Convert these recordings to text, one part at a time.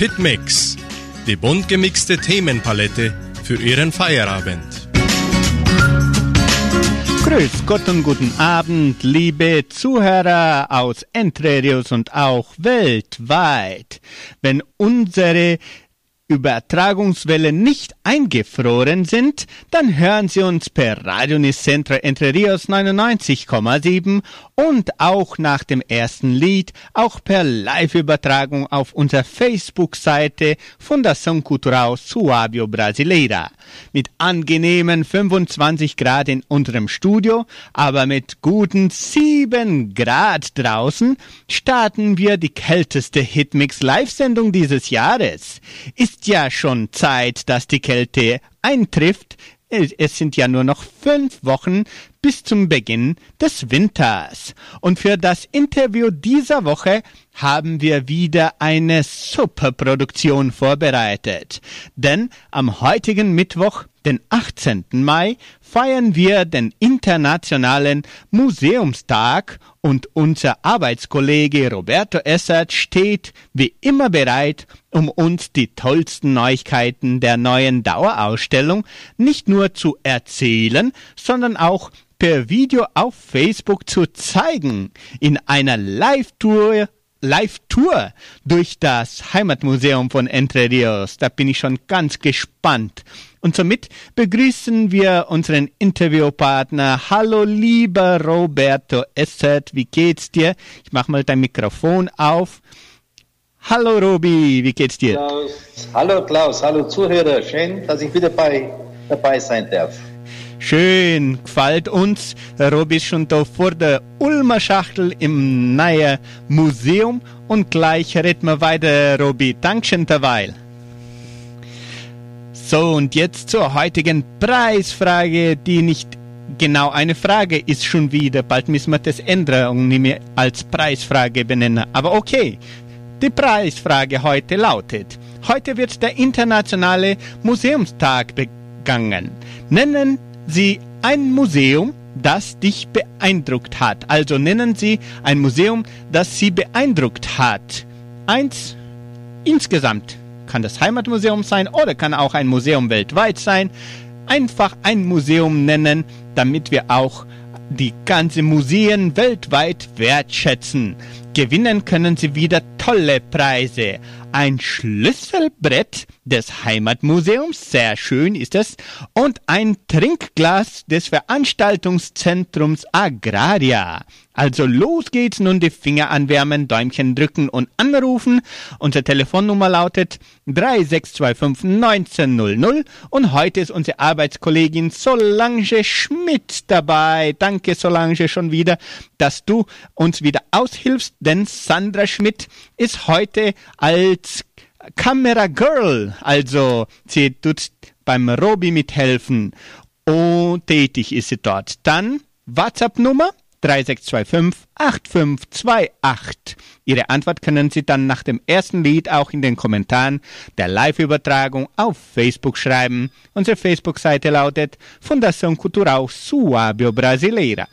Hitmix, die bunt gemixte Themenpalette für Ihren Feierabend. Grüß Gott und guten Abend, liebe Zuhörer aus Entrerios und auch weltweit. Wenn unsere Übertragungswellen nicht eingefroren sind, dann hören Sie uns per Radio Nicentro Entre Rios 99,7 und auch nach dem ersten Lied auch per Live-Übertragung auf unserer Facebook-Seite Fundação Cultural Suábio Brasileira. Mit angenehmen 25 Grad in unserem Studio, aber mit guten 7 Grad draußen starten wir die kälteste Hitmix Live-Sendung dieses Jahres. Ist ja schon Zeit, dass die Kälte eintrifft. Es sind ja nur noch fünf Wochen bis zum Beginn des Winters. Und für das Interview dieser Woche haben wir wieder eine Superproduktion vorbereitet. Denn am heutigen Mittwoch, den 18. Mai, feiern wir den Internationalen Museumstag und unser Arbeitskollege Roberto Essert steht wie immer bereit, um uns die tollsten Neuigkeiten der neuen Dauerausstellung nicht nur zu erzählen, sondern auch per Video auf Facebook zu zeigen. In einer Live-Tour Live-Tour durch das Heimatmuseum von Entre Rios. Da bin ich schon ganz gespannt. Und somit begrüßen wir unseren Interviewpartner. Hallo lieber Roberto Essert, wie geht's dir? Ich mach mal dein Mikrofon auf. Hallo Robi, wie geht's dir? Klaus. Hallo Klaus, hallo Zuhörer. Schön, dass ich wieder bei, dabei sein darf. Schön, gefällt uns. Robi ist schon da vor der Ulmer Schachtel im neuen Museum und gleich reden wir weiter, Robi. Dankeschön derweil. So, und jetzt zur heutigen Preisfrage, die nicht genau eine Frage ist schon wieder. Bald müssen wir das ändern und nicht mehr als Preisfrage benennen. Aber okay, die Preisfrage heute lautet, heute wird der Internationale Museumstag begangen. Nennen Sie ein Museum, das dich beeindruckt hat. Also nennen Sie ein Museum, das Sie beeindruckt hat. Eins insgesamt kann das Heimatmuseum sein oder kann auch ein Museum weltweit sein. Einfach ein Museum nennen, damit wir auch die ganze Museen weltweit wertschätzen. Gewinnen können Sie wieder tolle Preise. Ein Schlüsselbrett des Heimatmuseums, sehr schön ist es, und ein Trinkglas des Veranstaltungszentrums Agraria. Also los geht's nun die Finger anwärmen, Däumchen drücken und anrufen. Unsere Telefonnummer lautet 3625 1900 und heute ist unsere Arbeitskollegin Solange Schmidt dabei. Danke Solange schon wieder, dass du uns wieder aushilfst, denn Sandra Schmidt ist heute als Camera Girl, also sie tut beim Robi mithelfen und tätig ist sie dort. Dann WhatsApp-Nummer 3625 8528. Ihre Antwort können Sie dann nach dem ersten Lied auch in den Kommentaren der Live-Übertragung auf Facebook schreiben. Unsere Facebook-Seite lautet Fundação Cultural Suábio Brasileira.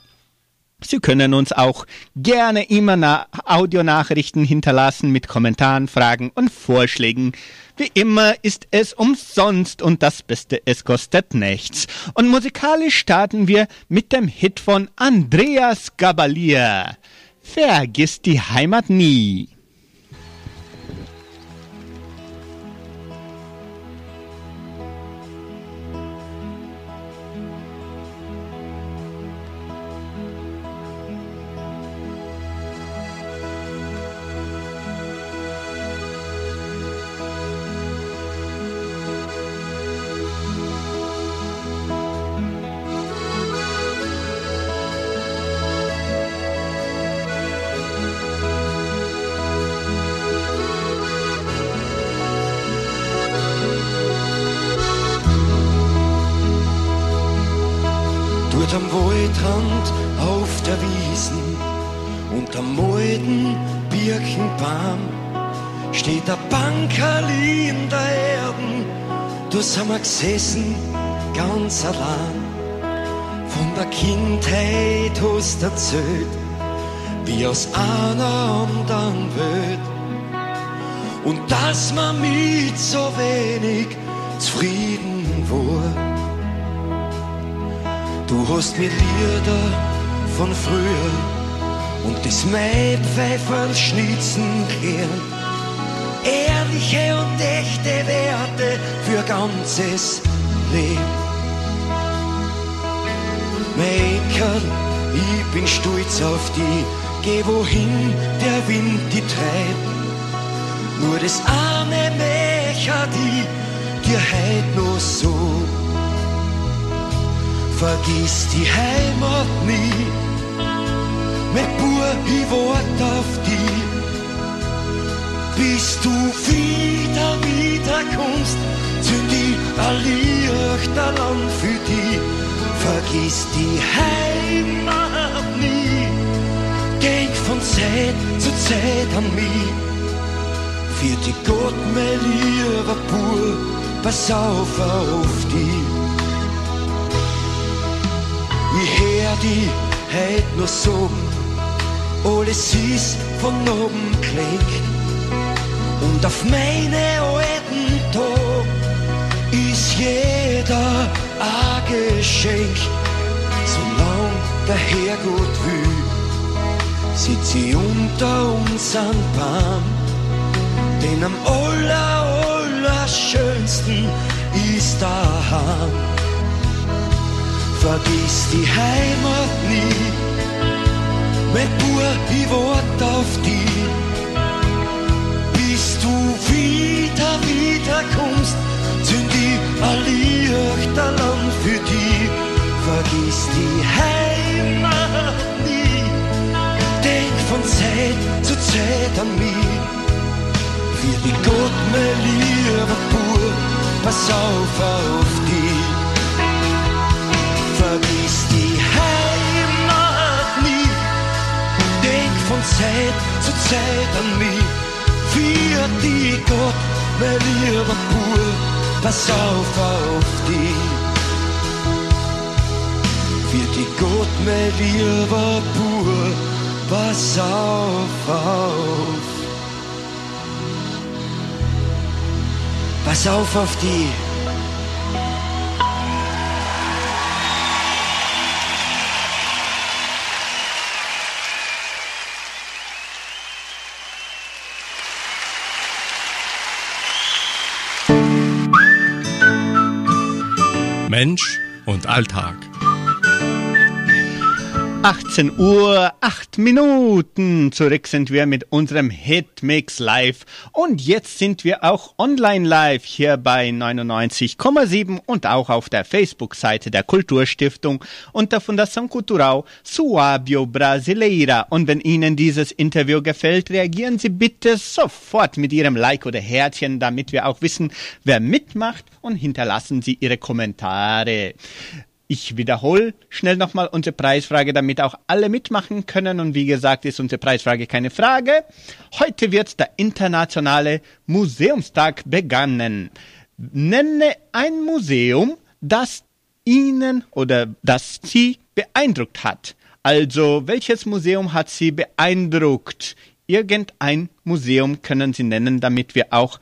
Sie können uns auch gerne immer Audionachrichten hinterlassen mit Kommentaren, Fragen und Vorschlägen. Wie immer ist es umsonst und das Beste, es kostet nichts. Und musikalisch starten wir mit dem Hit von Andreas Gabalier. Vergiss die Heimat nie. Gesessen, ganz allein. Von der Kindheit hast erzählt, wie aus einer anderen Welt. und dass man mit so wenig zufrieden war. Du hast mir Lieder von früher und das Maipfeifern schnitzen gehört. Ehrliche und echte Werte für ganzes Leben. Maker, ich bin stolz auf die, geh wohin der Wind die treibt. Nur das arme Mecher, die dir heut noch so vergiss die Heimat nie. Mit pur, ich wart auf die. Bis du wieder, wieder kommst, zünd ich ein Lichterland für die. Vergiss die Heimat nie. Denk von Zeit zu Zeit an mich. Für die Gott, mein lieber pur, pass auf auf die. Ich hör die heut nur sagen, alles ist von oben klingt. Und auf meine alten Tag ist jeder ein Geschenk. Solang der Herrgott will, sitz ich unter unseren Baum. Denn am aller, aller schönsten ist daheim vergiss die Heimat nie. Mein Bub, ich wart auf die. Du wieder, wieder kommst, zünd ich ein Lichterland für die. Vergiss die Heimat nie. Denk von Zeit zu Zeit an mich. Für die Gott, mein lieber Bub, pass auf auf die vergiss die Heimat nie. Denk von Zeit zu Zeit an mich. Für die Gott, lieber Pur, pass auf auf die. Für die Gott, lieber Pur, pass auf auf. Pass auf auf die. Mensch und Alltag. 18 Uhr, 8 Minuten. Zurück sind wir mit unserem Hitmix live. Und jetzt sind wir auch online live hier bei 99,7 und auch auf der Facebook-Seite der Kulturstiftung und der Fundação Cultural Suábio Brasileira. Und wenn Ihnen dieses Interview gefällt, reagieren Sie bitte sofort mit Ihrem Like oder Herzchen, damit wir auch wissen, wer mitmacht und hinterlassen Sie Ihre Kommentare. Ich wiederhole schnell nochmal unsere Preisfrage, damit auch alle mitmachen können. Und wie gesagt, ist unsere Preisfrage keine Frage. Heute wird der internationale Museumstag begannen. Nenne ein Museum, das Ihnen oder das Sie beeindruckt hat. Also, welches Museum hat Sie beeindruckt? Irgendein Museum können Sie nennen, damit wir auch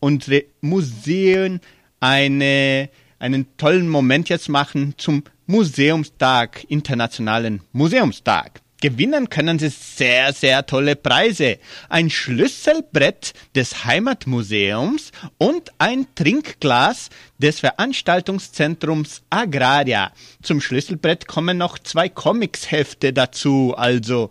unsere Museen eine einen tollen Moment jetzt machen zum Museumstag, Internationalen Museumstag. Gewinnen können Sie sehr, sehr tolle Preise. Ein Schlüsselbrett des Heimatmuseums und ein Trinkglas des Veranstaltungszentrums Agraria. Zum Schlüsselbrett kommen noch zwei Comicshefte dazu, also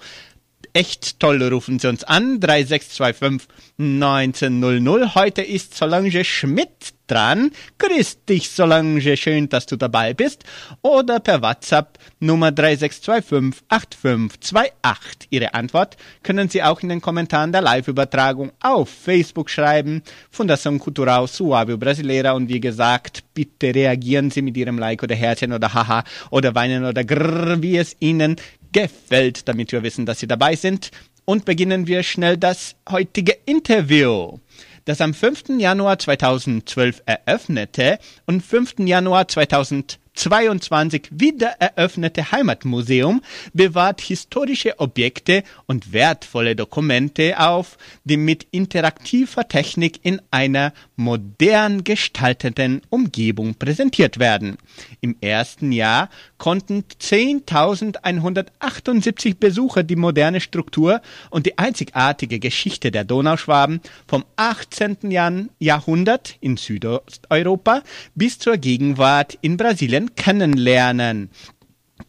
echt toll. Rufen Sie uns an, 3625 1900. Heute ist Solange Schmidt dran. Grüß dich, Solange, schön, dass du dabei bist. Oder per WhatsApp Nummer 3625 8528. Ihre Antwort können Sie auch in den Kommentaren der Live-Übertragung auf Facebook schreiben. Fundação Cultural Suave Brasileira. Und wie gesagt, bitte reagieren Sie mit Ihrem Like oder Herzchen oder Haha oder Weinen oder Grrr, wie es Ihnen gefällt, damit wir wissen, dass Sie dabei sind. Und beginnen wir schnell das heutige Interview, das am 5. Januar 2012 eröffnete und 5. Januar 2013 2022 wieder eröffnete Heimatmuseum bewahrt historische Objekte und wertvolle Dokumente auf, die mit interaktiver Technik in einer modern gestalteten Umgebung präsentiert werden. Im ersten Jahr konnten 10.178 Besucher die moderne Struktur und die einzigartige Geschichte der Donauschwaben vom 18. Jahrhundert in Südosteuropa bis zur Gegenwart in Brasilien kennenlernen.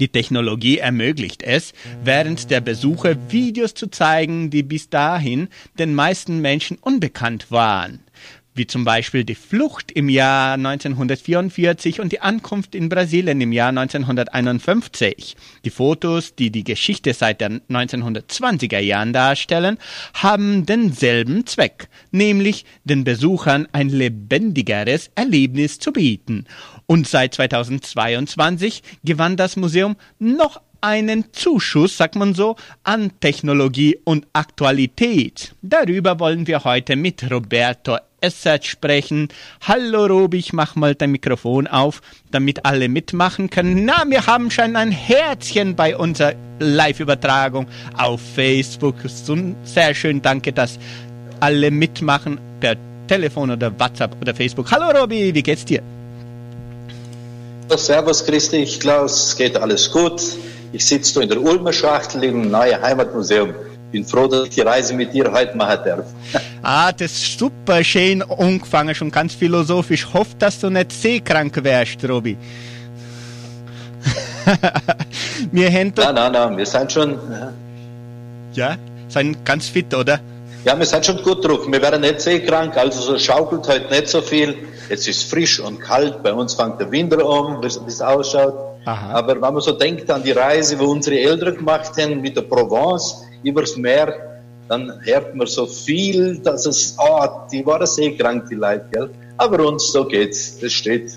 Die Technologie ermöglicht es, während der Besuche Videos zu zeigen, die bis dahin den meisten Menschen unbekannt waren wie zum Beispiel die Flucht im Jahr 1944 und die Ankunft in Brasilien im Jahr 1951. Die Fotos, die die Geschichte seit den 1920er Jahren darstellen, haben denselben Zweck, nämlich den Besuchern ein lebendigeres Erlebnis zu bieten. Und seit 2022 gewann das Museum noch einen Zuschuss, sagt man so, an Technologie und Aktualität. Darüber wollen wir heute mit Roberto Essert sprechen. Hallo Robi, ich mach mal dein Mikrofon auf, damit alle mitmachen können. Na, wir haben schon ein Herzchen bei unserer Live-Übertragung auf Facebook. Sehr schön, danke, dass alle mitmachen per Telefon oder WhatsApp oder Facebook. Hallo Robi, wie geht's dir? Servus Christi, ich Klaus, geht alles gut. Ich sitze in der Ulmer Schachtel im neuen Heimatmuseum. Bin froh, dass ich die Reise mit dir heute machen darf. ah, das ist super schön angefangen, schon ganz philosophisch. Ich hoffe, dass du nicht seekrank wärst, Robi. wir haben nein, nein, nein, wir sind schon. Ja, ja sind ganz fit, oder? Ja, wir sind schon gut drauf. Wir werden nicht seekrank, also so schaukelt heute nicht so viel. Es ist frisch und kalt. Bei uns fängt der Winter an, wie es ausschaut. Aha. Aber wenn man so denkt an die Reise, wo unsere Eltern gemacht haben mit der Provence übers Meer, dann hört man so viel, dass es, ah, oh, die waren sehr krank, die Leute, gell? Aber uns, so geht's. Das steht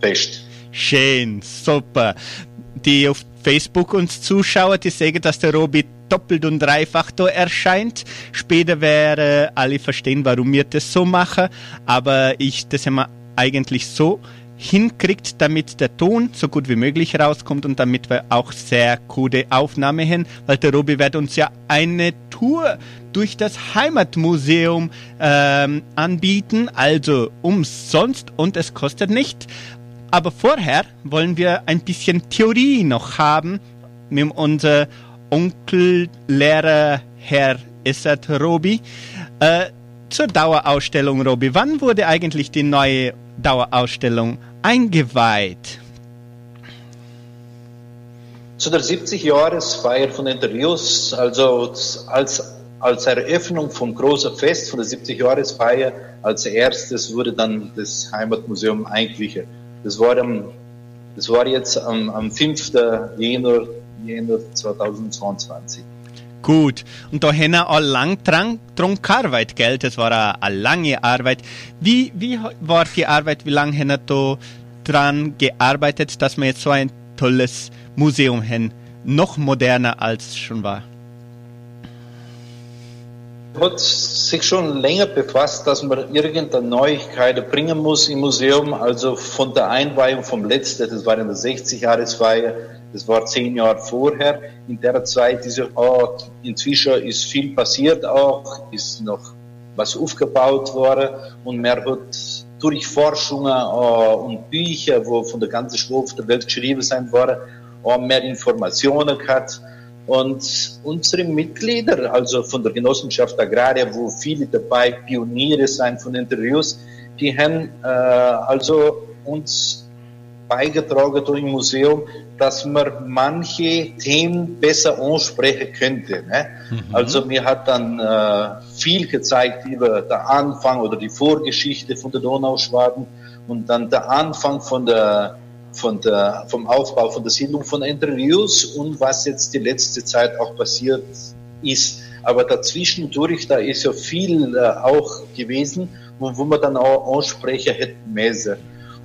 fest. Schön, super. Die auf Facebook uns zuschauen, die sagen, dass der Robi doppelt und dreifach da erscheint. Später wäre alle verstehen, warum wir das so machen. Aber ich, das wir eigentlich so hinkriegt, damit der Ton so gut wie möglich rauskommt und damit wir auch sehr gute Aufnahme haben, weil der Robi wird uns ja eine Tour durch das Heimatmuseum ähm, anbieten, also umsonst und es kostet nicht. Aber vorher wollen wir ein bisschen Theorie noch haben mit unserem Onkel, Lehrer, Herr Essert Robi. Äh, zur Dauerausstellung, Robi. Wann wurde eigentlich die neue Dauerausstellung eingeweiht? Zu der 70-Jahresfeier von Interviews, also als, als Eröffnung vom großen Fest von der 70-Jahresfeier, als erstes wurde dann das Heimatmuseum eingeweiht. Das war, am, das war jetzt am, am 5. Januar, Januar 2022. Gut, und da haben wir auch lang dran, dran gearbeitet, gell? Das war eine, lange Arbeit. Wie, wie war die Arbeit, wie lange haben wir da dran gearbeitet, dass wir jetzt so ein tolles Museum haben? Noch moderner als schon war hat sich schon länger befasst, dass man irgendeine Neuigkeit bringen muss im Museum. Also von der Einweihung vom letzten, das war in der 60-Jahresfeier, das war zehn Jahre vorher. In der Zeit ist oh, inzwischen ist viel passiert auch, ist noch was aufgebaut worden und man hat durch Forschungen oh, und Bücher, wo von der ganzen Schwurf der Welt geschrieben sein worden, auch mehr Informationen gehabt. Und unsere Mitglieder, also von der Genossenschaft Agraria, wo viele dabei Pioniere sind von Interviews, die haben äh, also uns beigetragen durch im Museum, dass man manche Themen besser ansprechen könnte. Ne? Mhm. Also mir hat dann äh, viel gezeigt über den Anfang oder die Vorgeschichte von der Donauschwaben und dann der Anfang von der von der, vom Aufbau von der Siedlung von Interviews und was jetzt die letzte Zeit auch passiert ist. Aber dazwischendurch, da ist ja viel äh, auch gewesen, wo, wo man dann auch ansprechen hätte müssen.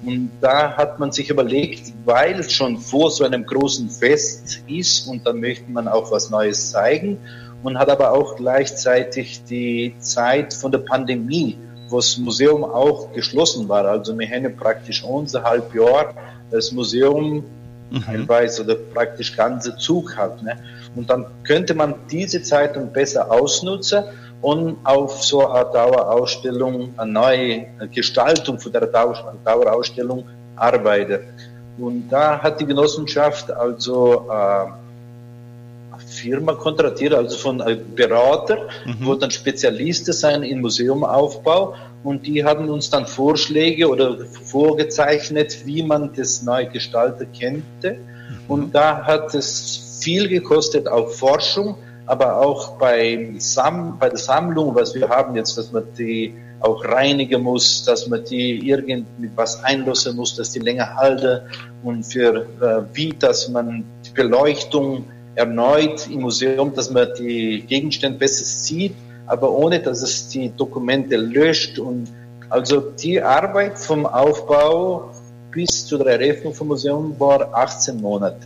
Und da hat man sich überlegt, weil schon vor so einem großen Fest ist und dann möchte man auch was Neues zeigen und hat aber auch gleichzeitig die Zeit von der Pandemie, wo das Museum auch geschlossen war. Also wir haben praktisch unser halb Jahr das Museum mhm. teilweise oder praktisch ganze Zug hat. Ne? Und dann könnte man diese Zeit dann besser ausnutzen und auf so eine Dauerausstellung, eine neue Gestaltung von der Dauerausstellung arbeiten. Und da hat die Genossenschaft also äh, Firma kontraktiert, also von einem Berater, mhm. wo dann Spezialisten sein im Museumaufbau und die haben uns dann Vorschläge oder vorgezeichnet, wie man das neu gestalten könnte. Mhm. Und da hat es viel gekostet auf Forschung, aber auch bei, Sam bei der Sammlung, was wir haben jetzt, dass man die auch reinigen muss, dass man die irgend mit was einlösen muss, dass die länger halten und für äh, wie, dass man die Beleuchtung erneut im Museum, dass man die Gegenstände besser sieht, aber ohne, dass es die Dokumente löscht und also die Arbeit vom Aufbau bis zu der Eröffnung vom Museum war 18 Monate.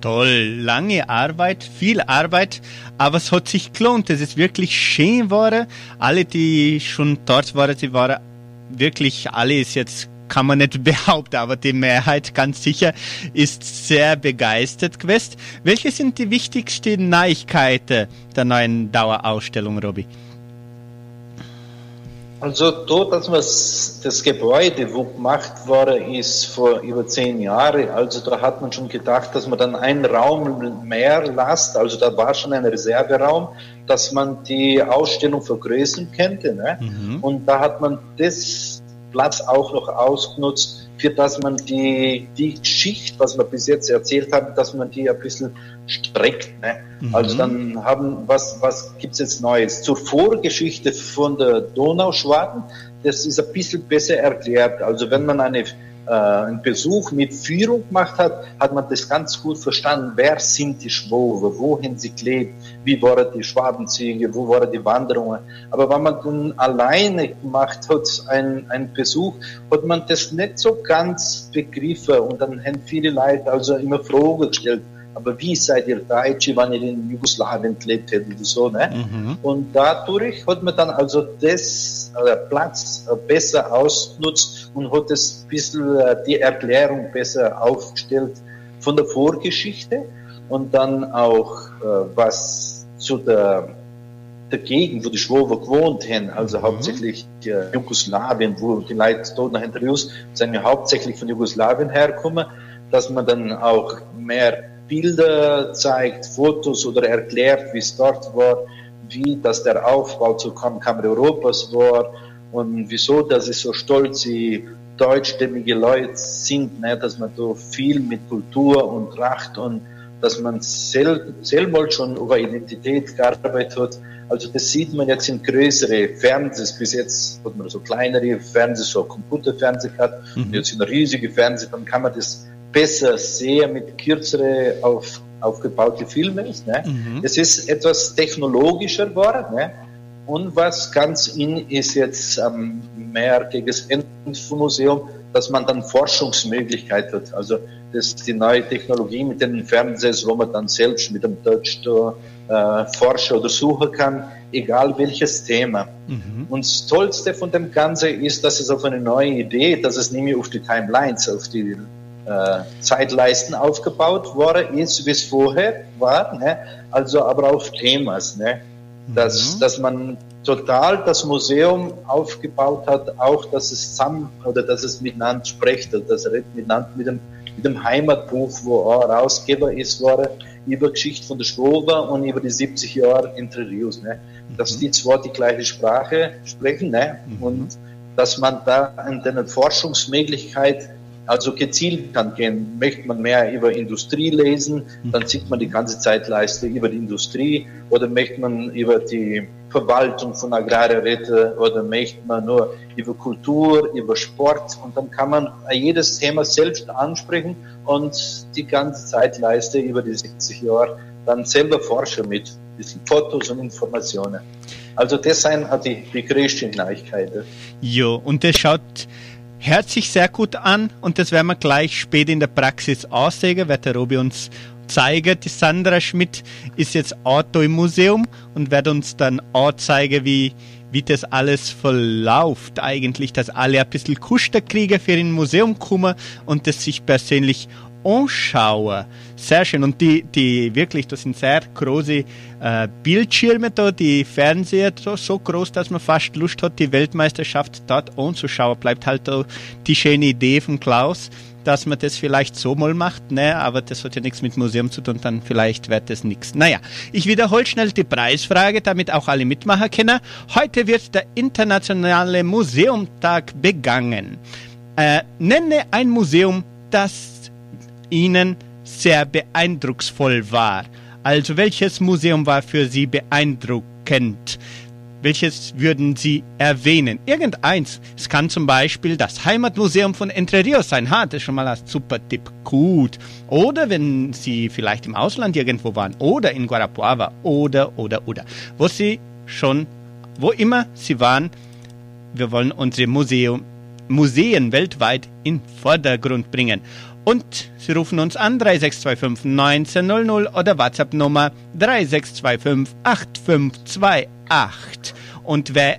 Toll, lange Arbeit, viel Arbeit, aber es hat sich gelohnt. Es ist wirklich schön geworden. Alle, die schon dort waren, sie waren wirklich, alle ist jetzt kann man nicht behaupten, aber die Mehrheit ganz sicher ist sehr begeistert gewesen. Welche sind die wichtigsten Neuigkeiten der neuen Dauerausstellung, Robby? Also dort, dass was das Gebäude, wo gemacht worden ist vor über zehn Jahren, also da hat man schon gedacht, dass man dann einen Raum mehr lasst, also da war schon ein Reserveraum, dass man die Ausstellung vergrößern könnte. Ne? Mhm. Und da hat man das Platz auch noch ausgenutzt, für dass man die, die Schicht, was wir bis jetzt erzählt haben, dass man die ein bisschen streckt. Ne? Mhm. Also dann haben, was, was gibt's jetzt Neues? Zur Vorgeschichte von der Donauschwaden, das ist ein bisschen besser erklärt. Also wenn man eine äh, einen Besuch mit Führung gemacht hat, hat man das ganz gut verstanden. Wer sind die Schwobe? Wohin sie klebt? Wie waren die Schwabenzüge? Wo waren die Wanderungen? Aber wenn man dann alleine gemacht hat, ein, ein Besuch, hat man das nicht so ganz begriffen und dann haben viele Leute also immer Fragen gestellt aber wie seid ihr Deutsche, wenn ihr in Jugoslawien gelebt hättet oder so, ne? Mhm. Und dadurch hat man dann also das äh, Platz äh, besser ausgenutzt und hat das bisschen äh, die Erklärung besser aufgestellt von der Vorgeschichte und dann auch äh, was zu der Gegend, wo die Schwober gewohnt haben, also mhm. hauptsächlich äh, Jugoslawien, wo die Leute dort nach Interviews sagen ja hauptsächlich von Jugoslawien herkommen, dass man dann auch mehr Bilder zeigt, Fotos oder erklärt, wie es dort war, wie das der Aufbau zur Kammer Europas war und wieso, dass sie so stolz die deutschstämmige Leute sind, ne, dass man so viel mit Kultur und Tracht und dass man sel selber schon über Identität gearbeitet hat. Also das sieht man jetzt in größere Fernsehs. Bis jetzt hat man so kleinere Fernsehs, so Computerfernseh gehabt. Mhm. Und jetzt in riesige Fernseh, dann kann man das besser sehr mit kürzere auf, aufgebaute Filme ist. Ne? Mhm. Es ist etwas technologischer geworden. Ne? Und was ganz in ist jetzt ähm, mehr gegen das Ende vom Museum, dass man dann Forschungsmöglichkeit hat. Also das ist die neue Technologie mit den Fernsehs, wo man dann selbst mit dem Touch äh, forschen oder suchen kann, egal welches Thema. Mhm. Und das Tollste von dem Ganzen ist, dass es auf eine neue Idee, dass es nämlich auf die Timelines, auf die Zeitleisten aufgebaut worden ist, wie es vorher war, ne? also aber auf Themas, ne? dass, mhm. dass man total das Museum aufgebaut hat, auch dass es zusammen oder dass es miteinander spricht, also das redet miteinander mit dem, mit dem Heimatbuch, wo er Herausgeber ist, war über Geschichte von der Schwober und über die 70 Jahre Entre Rios, ne? dass mhm. die zwar die gleiche Sprache sprechen ne? Mhm. und dass man da an der Forschungsmöglichkeit also gezielt kann gehen. Möchte man mehr über Industrie lesen, dann sieht man die ganze Zeitleiste über die Industrie oder möchte man über die Verwaltung von Agrarräte oder möchte man nur über Kultur, über Sport und dann kann man jedes Thema selbst ansprechen und die ganze Zeitleiste über die 60 Jahre dann selber forschen mit diesen Fotos und Informationen. Also das sind die, die größten Neuigkeiten. Jo, und das schaut hört sich sehr gut an und das werden wir gleich später in der Praxis aussehen, wird der Robi uns zeigen. Die Sandra Schmidt ist jetzt Auto im Museum und wird uns dann auch zeigen, wie, wie das alles verläuft eigentlich, dass alle ein bisschen Kuster kriegen für ein Museum kommen und das sich persönlich anschauen. Sehr schön. Und die, die wirklich, das sind sehr große äh, Bildschirme da, die Fernseher so, so groß, dass man fast Lust hat, die Weltmeisterschaft dort anzuschauen. Bleibt halt da die schöne Idee von Klaus, dass man das vielleicht so mal macht, ne? aber das hat ja nichts mit Museum zu tun, dann vielleicht wird das nichts. Naja, ich wiederhole schnell die Preisfrage, damit auch alle Mitmacher kennen. Heute wird der Internationale Museumtag begangen. Äh, nenne ein Museum, das Ihnen sehr beeindrucksvoll war. Also welches Museum war für Sie beeindruckend? Welches würden Sie erwähnen? Irgendeins. Es kann zum Beispiel das Heimatmuseum von Entre Rios sein. Ha, das ist schon mal ein super Tipp. Gut. Oder wenn Sie vielleicht im Ausland irgendwo waren. Oder in Guarapuava. Oder, oder, oder. Wo Sie schon, wo immer Sie waren, wir wollen unsere Museum, Museen weltweit in Vordergrund bringen. Und Sie rufen uns an 3625 1900 oder WhatsApp Nummer 3625 8528. Und wer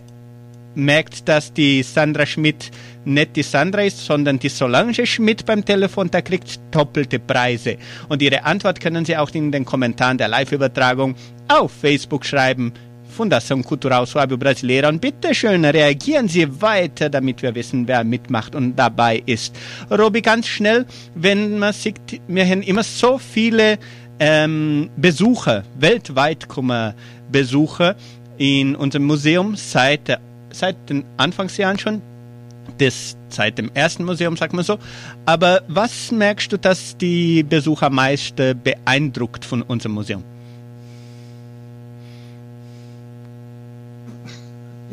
merkt, dass die Sandra Schmidt nicht die Sandra ist, sondern die Solange Schmidt beim Telefon, der kriegt doppelte Preise. Und Ihre Antwort können Sie auch in den Kommentaren der Live-Übertragung auf Facebook schreiben. Fundação Cultural Suábio Brasileira. Und bitte schön, reagieren Sie weiter, damit wir wissen, wer mitmacht und dabei ist. Robi, ganz schnell, wenn man sieht, wir haben immer so viele ähm, Besucher, weltweit kommen Besucher in unserem Museum seit, seit den Anfangsjahren schon. Das seit dem ersten Museum, sagt man so. Aber was merkst du, dass die Besucher meist beeindruckt von unserem Museum?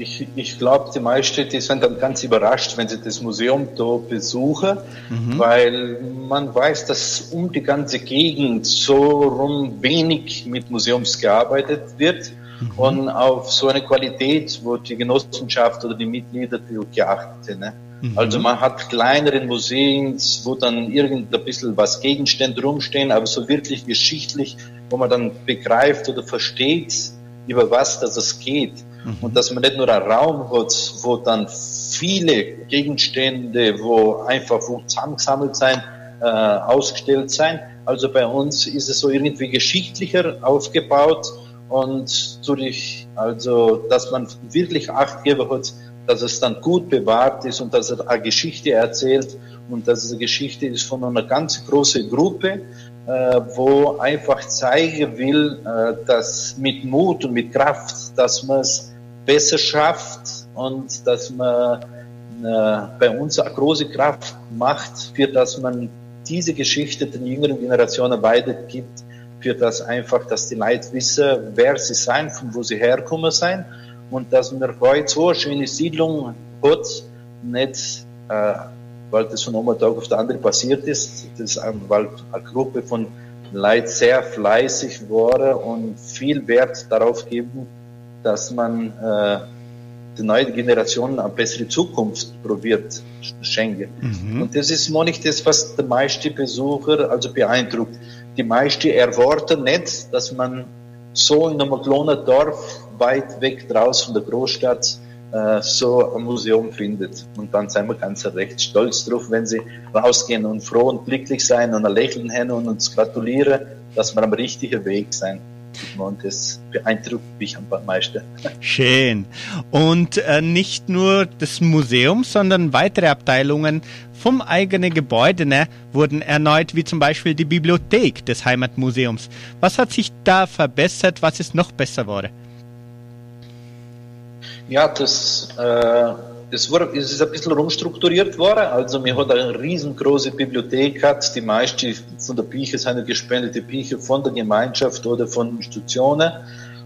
Ich, ich glaube, die meisten, die sind dann ganz überrascht, wenn sie das Museum da besuchen, mhm. weil man weiß, dass um die ganze Gegend so rum wenig mit Museums gearbeitet wird mhm. und auf so eine Qualität, wo die Genossenschaft oder die Mitglieder die geachtet ne? Mhm. Also man hat kleinere Museen, wo dann irgendein bisschen was Gegenstände rumstehen, aber so wirklich geschichtlich, wo man dann begreift oder versteht, über was das es geht. Mhm. Und dass man nicht nur einen Raum hat, wo dann viele Gegenstände, wo einfach wo zusammengesammelt sein, äh, ausgestellt sein. Also bei uns ist es so irgendwie geschichtlicher aufgebaut und durch, also, dass man wirklich Acht geben hat, dass es dann gut bewahrt ist und dass er eine Geschichte erzählt und dass es eine Geschichte ist von einer ganz großen Gruppe, äh, wo einfach zeigen will, äh, dass mit Mut und mit Kraft, dass man es besser schafft und dass man äh, bei uns eine große Kraft macht, für dass man diese Geschichte den jüngeren Generationen weitergibt, für das einfach, dass die Leute wissen, wer sie sein, von wo sie herkommen sein und dass man heute so eine schöne Siedlung hat, nicht äh, weil das von einem Tag auf den anderen passiert ist, das ist, weil eine Gruppe von Leuten sehr fleißig war und viel Wert darauf geben, dass man äh, die neue Generation eine bessere Zukunft probiert schenken. Mhm. Und das ist nicht das, was die meisten Besucher also beeindruckt. Die meisten erwarten nicht, dass man so in einem kleinen Dorf weit weg draußen von der Großstadt äh, so ein Museum findet. Und dann sind wir ganz recht stolz drauf, wenn sie rausgehen und froh und glücklich sein und ein Lächeln haben und uns gratulieren, dass wir am richtigen Weg sind. Und das beeindruckt mich am meisten. Schön. Und äh, nicht nur das Museum, sondern weitere Abteilungen vom eigenen Gebäude ne, wurden erneut, wie zum Beispiel die Bibliothek des Heimatmuseums. Was hat sich da verbessert? Was ist noch besser geworden? Ja, das äh, es, war, es ist ein bisschen rumstrukturiert worden. Also, wir haben eine riesengroße Bibliothek gehabt. Die meisten von der Bücher sind gespendete Bücher von der Gemeinschaft oder von Institutionen.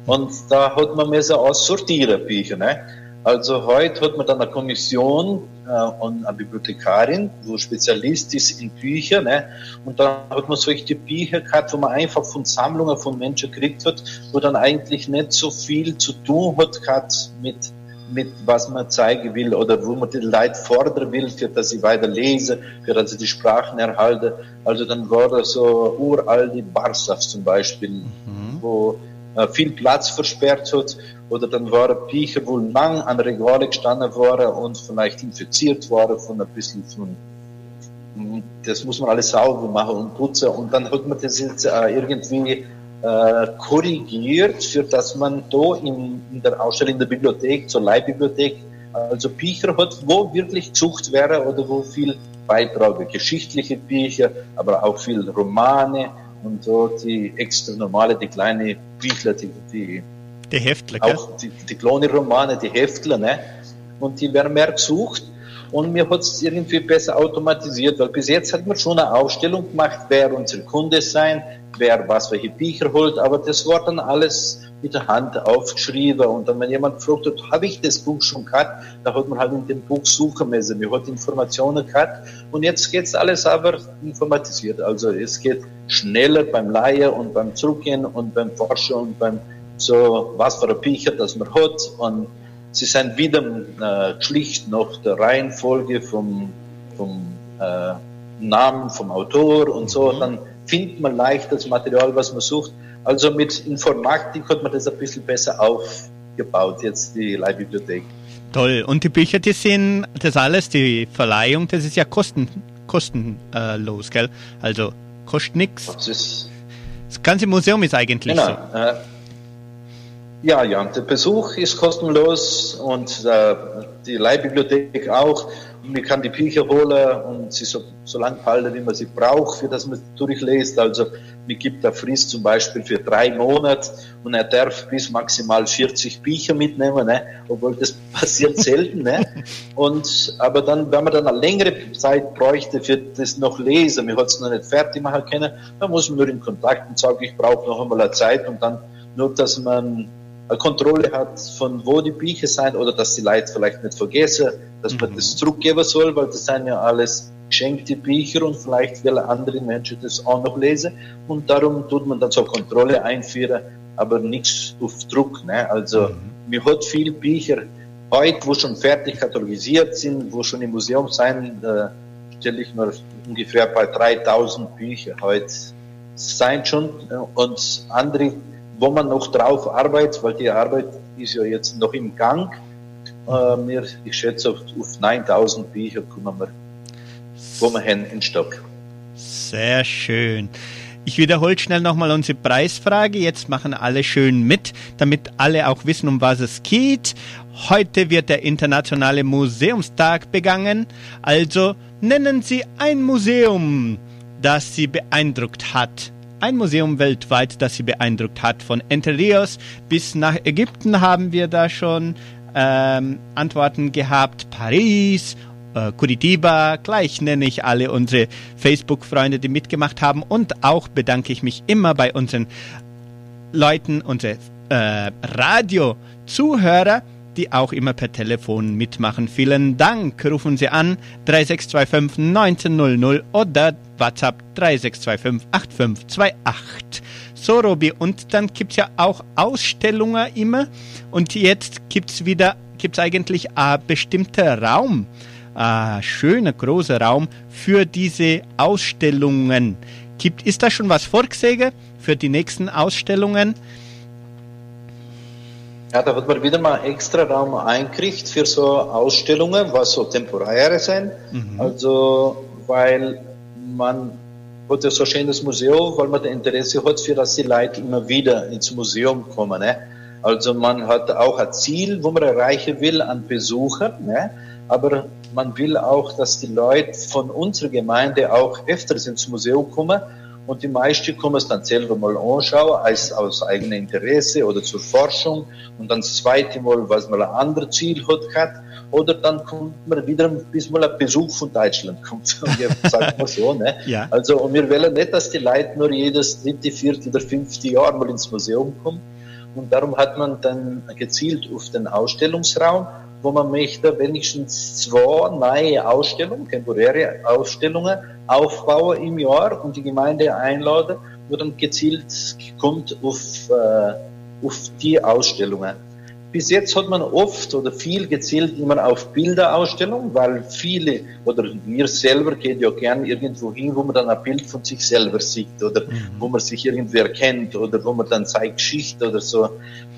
Und da hat man müssen aussortieren Bücher. Ne? Also heute hat man dann eine Kommission äh, und eine Bibliothekarin, wo Spezialist ist in Bücher. Ne? Und da hat man solche Bücher gehabt, wo man einfach von Sammlungen von Menschen gekriegt hat, wo dann eigentlich nicht so viel zu tun hat gehabt mit mit was man zeigen will oder wo man die Leute fordern will, für dass sie weiter lesen, für dass sie die Sprachen erhalten. Also dann war das so uralte Barsaf zum Beispiel, mhm. wo äh, viel Platz versperrt hat oder dann waren Bücher, wo lang an Regale gestanden waren und vielleicht infiziert waren von ein bisschen von das muss man alles sauber machen und putzen und dann hat man das jetzt äh, irgendwie äh, korrigiert, für dass man da in, in der Ausstellung in der Bibliothek, zur Leihbibliothek, also Bücher hat, wo wirklich Zucht wäre oder wo viel Beitrag, geschichtliche Bücher, aber auch viel Romane und so die extra normale, die kleine Bücher, die, die, Die Heftler, auch die, die kleinen Romane, die Heftler, ne? Und die werden mehr gesucht. Und mir hat es irgendwie besser automatisiert, weil bis jetzt hat man schon eine Ausstellung gemacht, wer unser Kunde sein, wer was welche Bücher holt, aber das war dann alles mit der Hand aufgeschrieben. Und dann, wenn jemand gefragt hat, habe ich das Buch schon gehabt, da hat man halt in dem Buch suchen müssen, man hat Informationen gehabt. Und jetzt geht's alles aber informatisiert, also es geht schneller beim Leihen und beim Zurückgehen und beim Forschen und beim so, was für ein Bücher das man hat. Und sie sind wieder äh, schlicht nach der Reihenfolge vom, vom äh, Namen vom Autor und so, dann findet man leicht das Material, was man sucht. Also mit Informatik hat man das ein bisschen besser aufgebaut, jetzt die Leihbibliothek. Toll. Und die Bücher, die sind, das alles, die Verleihung, das ist ja kosten, kostenlos, gell? Also kostet nichts. Das Das ganze Museum ist eigentlich genau. so. Äh, ja, ja, der Besuch ist kostenlos und äh, die Leihbibliothek auch. Man kann die Bücher holen und sie so, so lang behalten, wie man sie braucht, für das man durchliest. Also mir gibt der Frist zum Beispiel für drei Monate und er darf bis maximal 40 Bücher mitnehmen, ne? obwohl das passiert selten. Ne? Und aber dann, wenn man dann eine längere Zeit bräuchte für das noch lesen, wir hat es noch nicht fertig machen können, dann muss man nur in Kontakt und sagen, ich brauche noch einmal eine Zeit und dann nur, dass man Kontrolle hat, von wo die Bücher sind oder dass die Leute vielleicht nicht vergessen, dass man Mhm. das zurückgeben soll, weil das sind ja alles geschenkte Bücher und vielleicht will andere Menschen das auch noch lesen und darum tut man dann so Kontrolle einführen, aber nichts auf Druck. Ne? Also mir hat viel Bücher heute, wo schon fertig katalogisiert sind, wo schon im Museum sind, stelle ich mir ungefähr bei 3000 Bücher heute sein schon äh, und andere wo man noch drauf arbeitet, weil die Arbeit ist ja jetzt noch im Gang. Äh, ich schätze, auf, auf 9000 Bücher kommen wir, wo wir hin in Stock. Sehr schön. Ich wiederhole schnell nochmal unsere Preisfrage. Jetzt machen alle schön mit, damit alle auch wissen, um was es geht. Heute wird der Internationale Museumstag begangen. Also nennen Sie ein Museum, das Sie beeindruckt hat. Ein Museum weltweit, das Sie beeindruckt hat. Von Entre Rios bis nach Ägypten haben wir da schon ähm, Antworten gehabt. Paris, äh, Curitiba, gleich nenne ich alle unsere Facebook-Freunde, die mitgemacht haben. Und auch bedanke ich mich immer bei unseren Leuten, unsere äh, Radio-Zuhörer, die auch immer per Telefon mitmachen. Vielen Dank. Rufen Sie an 3625 1900 oder WhatsApp 3625 8528. So, Robi, und dann gibt's ja auch Ausstellungen immer. Und jetzt gibt's wieder, gibt's eigentlich ein bestimmter Raum, ein schöner großer Raum für diese Ausstellungen. Gibt, ist da schon was vorgesehen für die nächsten Ausstellungen? Ja, da wird man wieder mal extra Raum eingerichtet für so Ausstellungen, was so temporäre sind. Also, weil man hat ja so ein schönes Museum, weil man das Interesse hat, für dass die Leute immer wieder ins Museum kommen. Ne? Also man hat auch ein Ziel, wo man erreichen will an Besuchern, ne? aber man will auch, dass die Leute von unserer Gemeinde auch öfters ins Museum kommen und die meisten kommen es dann selber mal anschauen, als aus eigenem Interesse oder zur Forschung und dann das zweite Mal, was man ein anderes Ziel hat gehabt oder dann kommt man wieder, bis mal ein Besuch von Deutschland kommt, sagt man so, ne? Ja. Also, und wir wollen nicht, dass die Leute nur jedes dritte, vierte oder fünfte Jahr mal ins Museum kommen. Und darum hat man dann gezielt auf den Ausstellungsraum, wo man möchte wenigstens zwei neue Ausstellungen, temporäre Ausstellungen aufbauen im Jahr und die Gemeinde einladen, wo dann gezielt kommt auf, äh, auf die Ausstellungen. Bis jetzt hat man oft oder viel gezielt immer auf Bilderausstellung, weil viele oder wir selber gehen ja gern irgendwo hin, wo man dann ein Bild von sich selber sieht oder mhm. wo man sich irgendwie erkennt oder wo man dann zeigt Geschichte oder so.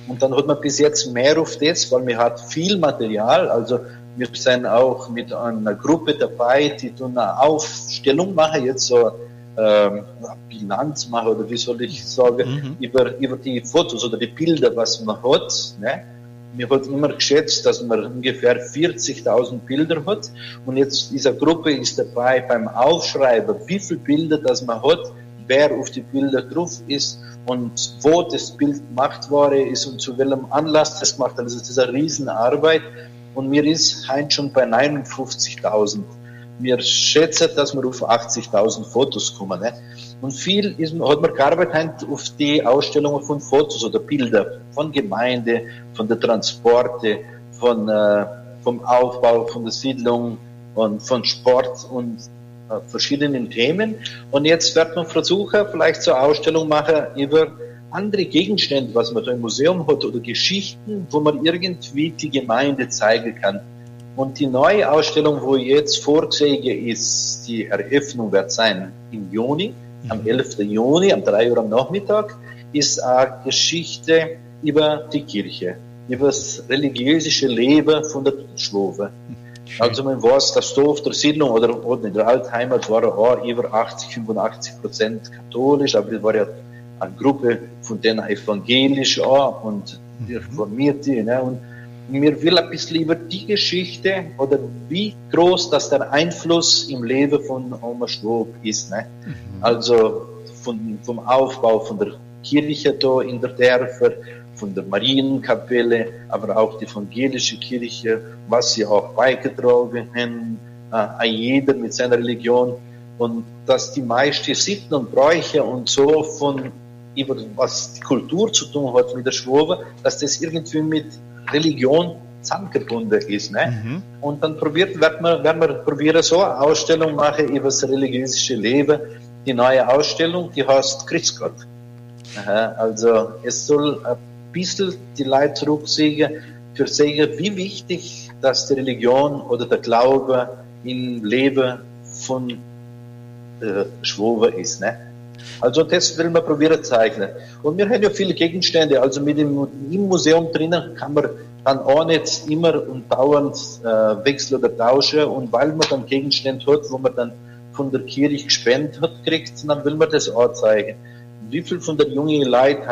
Und dann hat man bis jetzt mehr auf das, weil man hat viel Material, also wir sind auch mit einer Gruppe dabei, die eine Aufstellung machen, jetzt so ähm, Bilanz machen oder wie soll ich sagen, mhm. über, über die Fotos oder die Bilder, was man hat. Ne? Mir hat immer geschätzt, dass man ungefähr 40.000 Bilder hat. Und jetzt diese Gruppe ist dabei beim Aufschreiben, wie viele Bilder das man hat, wer auf die Bilder drauf ist und wo das Bild gemacht worden ist und zu welchem Anlass das gemacht. Also das ist eine Riesenarbeit. Und mir ist Heinz schon bei 59.000. Wir schätzen, dass wir auf 80.000 Fotos kommen. Ne? Und viel ist, hat man gearbeitet auf die Ausstellungen von Fotos oder Bilder von Gemeinde, von der Transporte, von, äh, vom Aufbau von der Siedlung und von Sport und äh, verschiedenen Themen. Und jetzt wird man versuchen, vielleicht zur Ausstellung machen über andere Gegenstände, was man da im Museum hat oder Geschichten, wo man irgendwie die Gemeinde zeigen kann. Und die neue Ausstellung, wo jetzt vorgesehen ist, die Eröffnung wird sein im Juni, am 11. Mhm. Juni, am 3 Uhr am Nachmittag, ist eine Geschichte über die Kirche, über das religiöse Leben von der Schwobe. Also man weiß, dass da auf der Siedlung oder, oder in der Altheimat waren auch über 80, 85 Prozent katholisch, aber es war ja eine Gruppe von denen evangelisch auch und mhm. reformierte. Ne? Und mir will ein bisschen über die Geschichte oder wie groß das der Einfluss im Leben von Oma Schwab ist. Ne? Mhm. Also von, vom Aufbau von der Kirche da in der Dörfer, von der Marienkapelle, aber auch die evangelische Kirche, was sie auch beigetragen haben, äh, jeder mit seiner Religion und dass die meisten Sitten und Bräuche und so von über was die Kultur zu tun hat mit der Schwobe, dass das irgendwie mit Religion zusammengebunden ist. Ne? Mhm. Und dann probiert, wird man, werden wir probieren, so eine Ausstellung machen über das religiöse Leben. Die neue Ausstellung, die heißt Christgott. Also es soll ein bisschen die Leute zurücksehen, für sagen, wie wichtig dass die Religion oder der Glaube im Leben von äh, Schwober ist. Ne? Also das will man probieren zu zeichnen. Und wir haben ja viele Gegenstände, also mit dem, im Museum drinnen kann man dann auch nicht immer und dauernd äh, wechseln oder tauschen. Und weil man dann Gegenstände hat, wo man dann von der Kirche gespendet hat, kriegt, dann will man das auch zeigen. Wie viel von der jungen Leute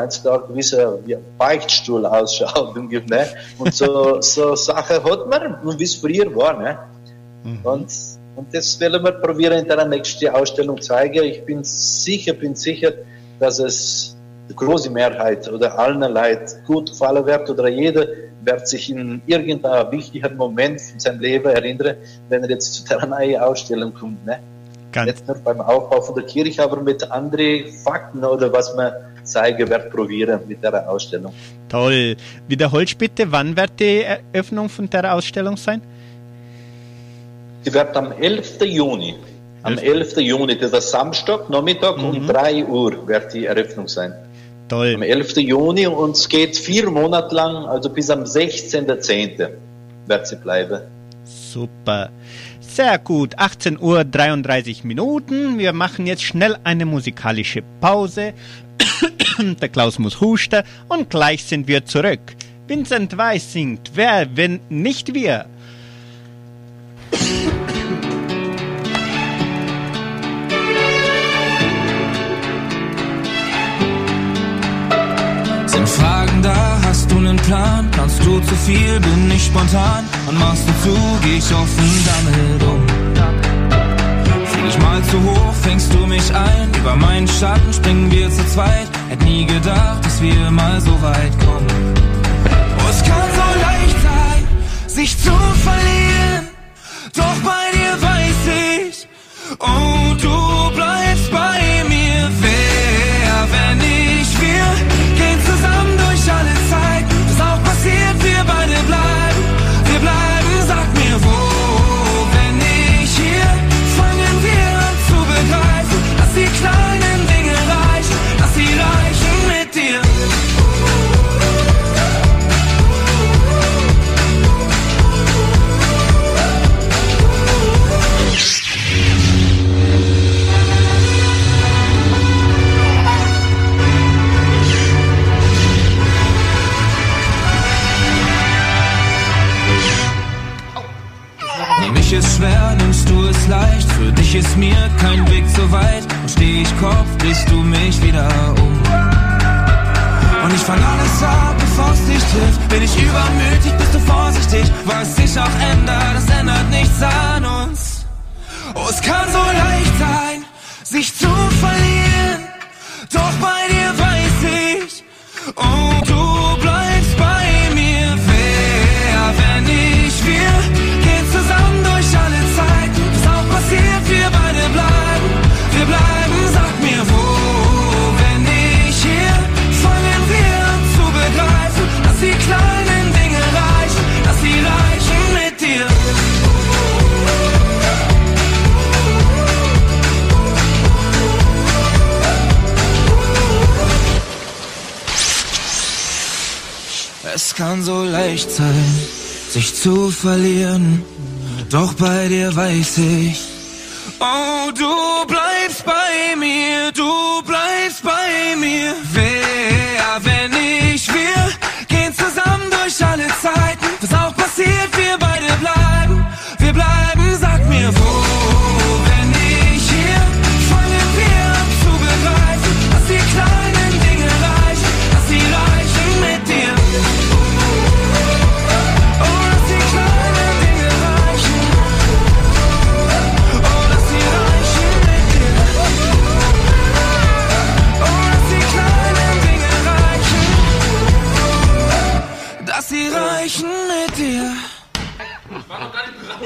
wissen, wie ein Beichtstuhl ausschaut und, ne? und so, so Sachen hat man, wie es früher war. Ne? Mhm. Und und das werden wir probieren in der nächsten Ausstellung zeigen. Ich bin sicher, bin sicher, dass es die große Mehrheit oder allen Leid gut gefallen wird oder jeder wird sich in irgendeinem wichtigen Moment in seinem Leben erinnern, wenn er jetzt zu der neuen Ausstellung kommt. Ne? Ganz Nicht nur beim Aufbau von der Kirche, aber mit anderen Fakten oder was man zeigen wird, probieren mit der Ausstellung. Toll. Wiederholst bitte, wann wird die Eröffnung von der Ausstellung sein? Die wird am 11. Juni, am 11. Juni, das ist Samstag, Nachmittag mhm. um 3 Uhr wird die Eröffnung sein. Toll. Am 11. Juni und es geht vier Monate lang, also bis am 16.10. wird sie bleiben. Super. Sehr gut, 18 Uhr 33 Minuten. Wir machen jetzt schnell eine musikalische Pause. Der Klaus muss husten und gleich sind wir zurück. Vincent Weiss singt, wer, wenn nicht wir? Da, hast du nen Plan? Kannst du zu viel, bin ich spontan? Und machst du zu, geh ich offen damit um. Flieg ich mal zu hoch, fängst du mich ein? Über meinen Schatten springen wir zu zweit. Hätt nie gedacht, dass wir mal so weit kommen. Oh, es kann so leicht sein, sich zu verlieren. Doch bei dir weiß ich, oh, du bleibst Für dich ist mir kein Weg so weit. Und steh ich Kopf, drehst du mich wieder um. Und ich fang alles ab, bevor es dich trifft. Bin ich übermütig, bist du vorsichtig. Was sich auch ändert, das ändert nichts an uns. Oh, es kann so leicht sein, sich zu verlieren. Es kann so leicht sein, sich zu verlieren. Doch bei dir weiß ich, oh, du bleibst bei mir, du bleibst bei mir. Wer, wenn ich wir gehen zusammen durch alle Zeiten. Was auch passiert, wir beide bleiben, wir bleiben, sag mir wo.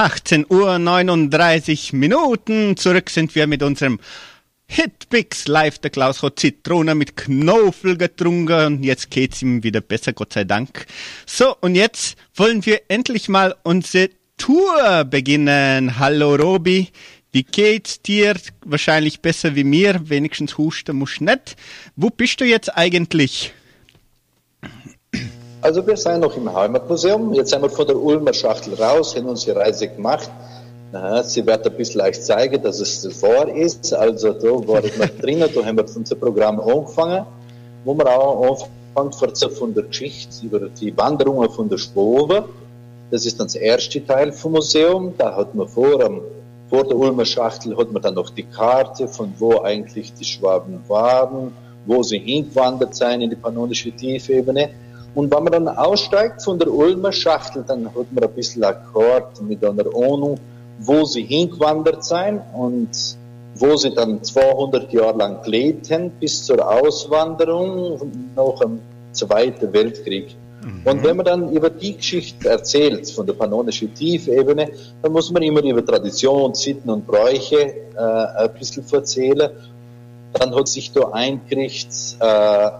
18 Uhr 39 Minuten. Zurück sind wir mit unserem Hitpix live. Der Klaus hat Zitrone mit Knofel getrunken und jetzt geht's ihm wieder besser, Gott sei Dank. So, und jetzt wollen wir endlich mal unsere Tour beginnen. Hallo Robi, wie geht's dir? Wahrscheinlich besser wie mir, wenigstens husten musst nicht. Wo bist du jetzt eigentlich? Also wir sind noch im Heimatmuseum. Jetzt sind wir von der Ulmer Schachtel raus, haben unsere Reise gemacht. Aha, sie wird ein bisschen leicht zeigen, dass es das wahr ist. Also da war ich noch drinnen, da haben wir unser Programm angefangen, wo wir auch anfangen von der Geschichte über die Wanderungen von der Schwobe. Das ist dann der erste Teil vom Museum. Da hat man vor, am, vor der Ulmer Schachtel hat man dann noch die Karte, von wo eigentlich die Schwaben waren, wo sie hingewandert sind in die pannonische Tiefebene. Und wenn man dann aussteigt von der Ulmer Schachtel, dann hat man ein bisschen Akkord mit einer Ahnung, wo sie hingewandert sind und wo sie dann 200 Jahre lang lebten bis zur Auswanderung nach dem Zweiten Weltkrieg. Und wenn man dann über die Geschichte erzählt, von der pannonischen Tiefebene, dann muss man immer über Tradition, Sitten und Bräuche äh, ein bisschen erzählen. Dann hat sich da eingekriegt, äh,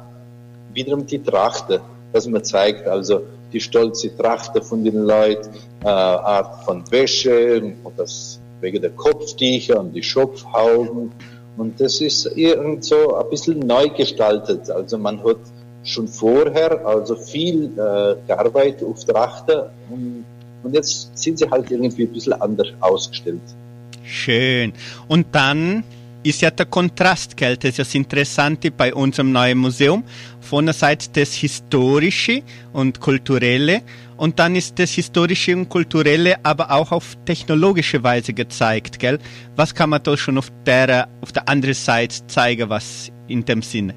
wiederum die Trachte, dass man zeigt, also die stolze Trachte von den Leuten, äh, Art von Wäsche, und das wegen der Kopftücher und die Schopfhauben. Und das ist irgend so ein bisschen neu gestaltet. Also man hat schon vorher also viel äh, gearbeitet auf Trachte und, und jetzt sind sie halt irgendwie ein bisschen anders ausgestellt. Schön. Und dann ist ja der Kontrast, gell? Das ist das Interessante bei unserem neuen Museum. Von der Seite das Historische und Kulturelle und dann ist das Historische und Kulturelle aber auch auf technologische Weise gezeigt, gell? Was kann man da schon auf der, auf der anderen Seite zeigen, was in dem Sinne?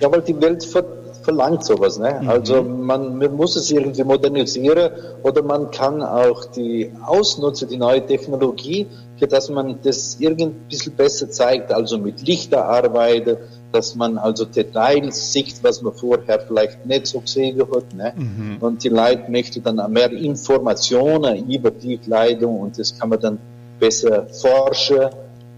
Ja, weil die Welt ver verlangt sowas. Ne? Mhm. Also man, man muss es irgendwie modernisieren oder man kann auch die ausnutzen, die neue Technologie, für dass man das irgendwie ein bisschen besser zeigt, also mit Lichter arbeitet, dass man also Details sieht, was man vorher vielleicht nicht so gesehen hat. Ne? Mhm. Und die Leute möchten dann mehr Informationen über die Kleidung und das kann man dann besser forschen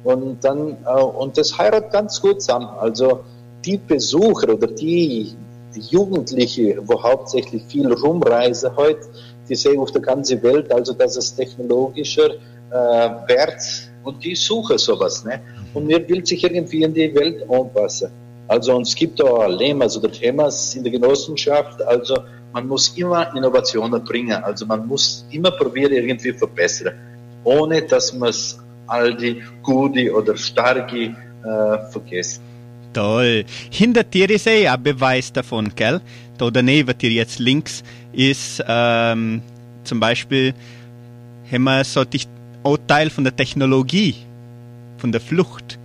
und dann äh, und das heiratet ganz gut zusammen. Also die Besucher oder die Jugendliche, wo hauptsächlich viel rumreisen heute, die sehen auf der ganzen Welt, also dass es technologischer äh, wird und die suchen sowas. Ne? Und mir will sich irgendwie in die Welt anpassen. Also und es gibt da Lemas oder Themas in der Genossenschaft, also man muss immer Innovationen bringen, also man muss immer probieren, irgendwie verbessern, ohne dass man all die gute oder starke äh, vergisst. Toll. Hinter dir ist eh ein Beweis davon, gell? Da daneben dir jetzt links ist ähm, zum Beispiel haben wir so die, auch Teil von der Technologie, von der Flucht.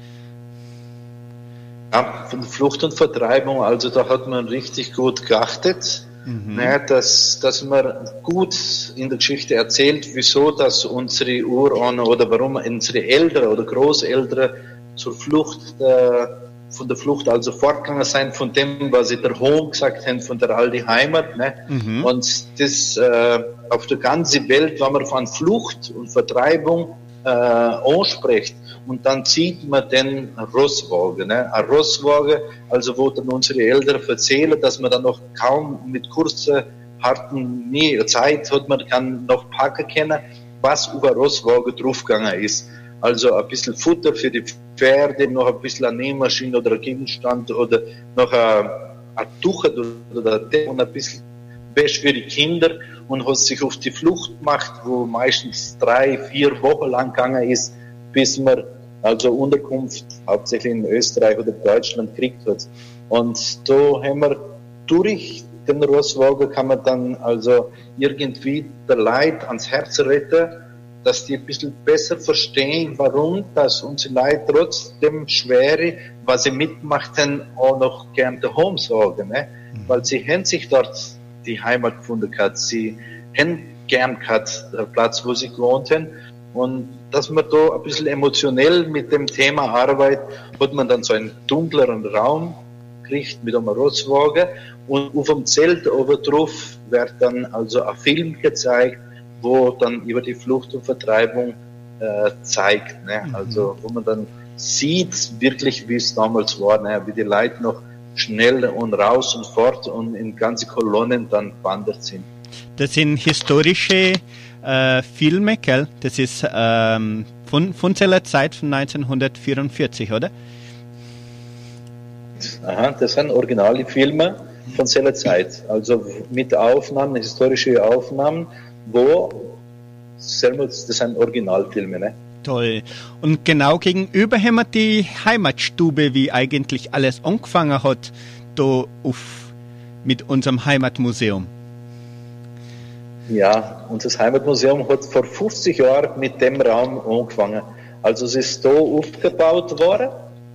Ja, von Flucht und Vertreibung, also da hat man richtig gut geachtet, Mhm. ne, dass, dass man gut in der Geschichte erzählt, wieso dass unsere Urahnen oder warum unsere Eltern oder Großeltern zur Flucht äh, von der Flucht also fortgegangen sind von dem, was sie der Home gesagt haben, von der alten Heimat. Ne? Mhm. Und das äh, auf der ganzen Welt, wenn man von Flucht und Vertreibung äh, anspricht, und dann sieht man den Rosswagen, ne? ein Rosswagen, also wo dann unsere Eltern erzählen, dass man dann noch kaum mit kurzer, harten nie, Zeit hat, man kann noch packen können, was über Rosswagen draufgegangen ist. Also ein bisschen Futter für die Pferde, noch ein bisschen eine Nähmaschine oder ein Gegenstand oder noch ein, ein Tuch oder ein ein bisschen Wäsche für die Kinder und hat sich auf die Flucht gemacht, wo meistens drei, vier Wochen lang gegangen ist, bis man also Unterkunft hauptsächlich in Österreich oder Deutschland gekriegt hat. Und da haben wir durch den Rosswagen kann man dann also irgendwie der Leid ans Herz retten, dass die ein bisschen besser verstehen, warum dass unsere Leute trotzdem schwere, was sie mitmachten, auch noch gern daheim sagen. Ne? Weil sie haben sich dort die Heimat gefunden gehabt, sie haben gern gehabt, der Platz, wo sie gewohnt haben. Und dass man da ein bisschen emotionell mit dem Thema arbeitet, hat man dann so einen dunkleren Raum gekriegt mit einem Rosswagen und auf dem Zelt oben drauf wird dann also ein Film gezeigt, wo dann über die Flucht und Vertreibung äh, zeigt. Ne? Mhm. Also wo man dann sieht wirklich, wie es damals war, ne? wie die Leute noch schnell und raus und fort und in ganze Kolonnen dann gewandert sind. Das sind historische äh, Filme, gell? Das ist ähm, von, von der Zeit von 1944, oder? Aha, das sind originale Filme von seiner Zeit. Also mit Aufnahmen, historische Aufnahmen, wo das sind Originalfilme, ne? Toll. Und genau gegenüber haben wir die Heimatstube, wie eigentlich alles angefangen hat, da auf, mit unserem Heimatmuseum. Ja, unser Heimatmuseum hat vor 50 Jahren mit dem Raum angefangen. Also es ist da aufgebaut worden,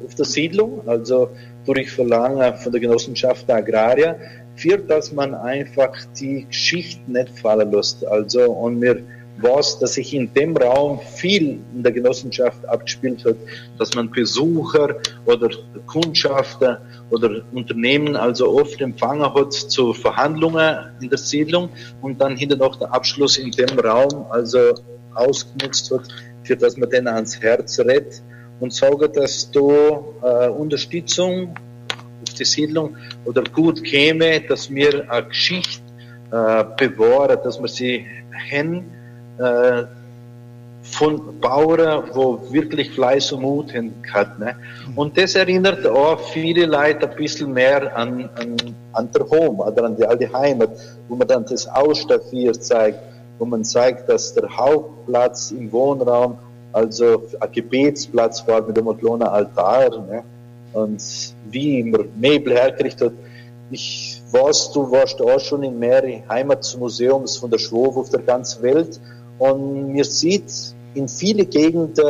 auf der Siedlung, also durch Verlangen von der Genossenschaft der Agraria, für dass man einfach die Geschichte nicht fallen lässt. Also, und wir weiß, dass sich in dem Raum viel in der Genossenschaft abgespielt hat, dass man Besucher oder Kundschafter oder Unternehmen also oft empfangen hat zu Verhandlungen in der Siedlung und dann hinterher noch der Abschluss in dem Raum also ausgenutzt hat, für das man denen ans Herz rät und sage, dass da äh, Unterstützung die Siedlung oder gut käme, dass wir eine Geschichte äh, bewahren, dass wir sie hin äh, von Bauern, wo wirklich Fleiß und Mut hat. Ne? Und das erinnert auch viele Leute ein bisschen mehr an, an, an der Home oder an die alte Heimat, wo man dann das Ausstaffiert zeigt, wo man zeigt, dass der Hauptplatz im Wohnraum also ein Gebetsplatz war mit einem kleinen Altar. Ne? Und wie man Möbel hergerichtet hat. Ich weiß, du warst auch schon in mehreren Heimatmuseums von der Schwobe auf der ganzen Welt. Und mir sieht in viele Gegenden,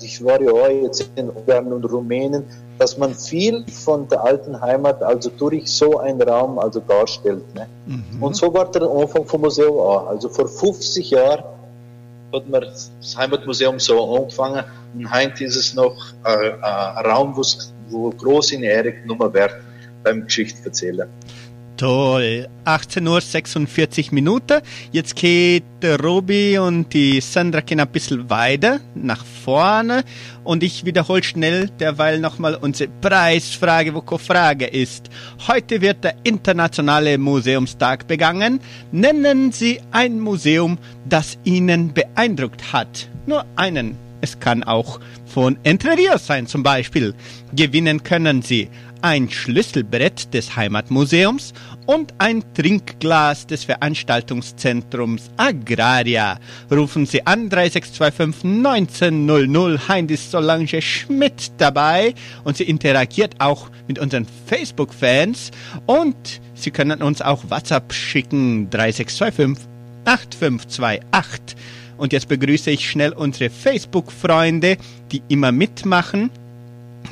ich war ja auch jetzt in Ungarn und Rumänien, dass man viel von der alten Heimat also durch so einen Raum also darstellt. Ne? Mhm. Und so war der Anfang vom Museum auch. Also vor 50 Jahren hat man das Heimatmuseum so angefangen und heute ist es noch ein, ein Raum, wo groß in Ehre genommen wird beim Geschichtserzählen. Toll. 18.46 Uhr Minuten. Jetzt geht Robi und die Sandra gehen ein bisschen weiter nach vorne. Und ich wiederhole schnell derweil nochmal unsere Preisfrage, wo Frage ist. Heute wird der Internationale Museumstag begangen. Nennen Sie ein Museum, das Ihnen beeindruckt hat. Nur einen. Es kann auch von Entre Rios sein zum Beispiel. Gewinnen können Sie ein Schlüsselbrett des Heimatmuseums und ein Trinkglas des Veranstaltungszentrums Agraria. Rufen Sie an 3625 1900. Heint ist Solange Schmidt dabei und sie interagiert auch mit unseren Facebook-Fans und Sie können uns auch WhatsApp schicken 3625 8528. Und jetzt begrüße ich schnell unsere Facebook-Freunde, die immer mitmachen.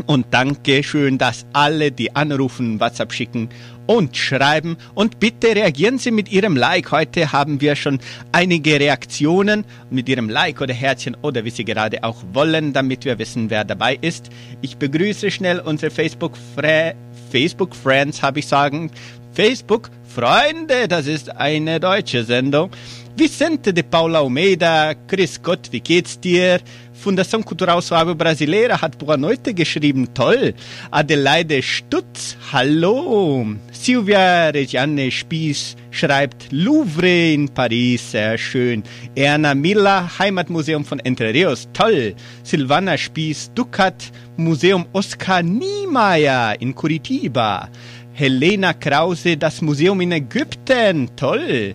Und danke schön, dass alle, die anrufen, WhatsApp schicken und schreiben. Und bitte reagieren Sie mit Ihrem Like. Heute haben wir schon einige Reaktionen mit Ihrem Like oder Herzchen oder wie Sie gerade auch wollen, damit wir wissen, wer dabei ist. Ich begrüße schnell unsere Facebook-Friends, Facebook habe ich sagen. Facebook-Freunde, das ist eine deutsche Sendung. Vicente de Paula Almeida, Chris Gott, wie geht's dir? Fundação Cultural Suave Brasileira hat Boa Noite geschrieben, toll. Adelaide Stutz, hallo. Silvia Regiane Spieß schreibt Louvre in Paris, sehr schön. Erna Miller, Heimatmuseum von Entre Rios, toll. Silvana Spieß, Ducat, Museum Oskar Niemeyer in Curitiba. Helena Krause, das Museum in Ägypten, toll.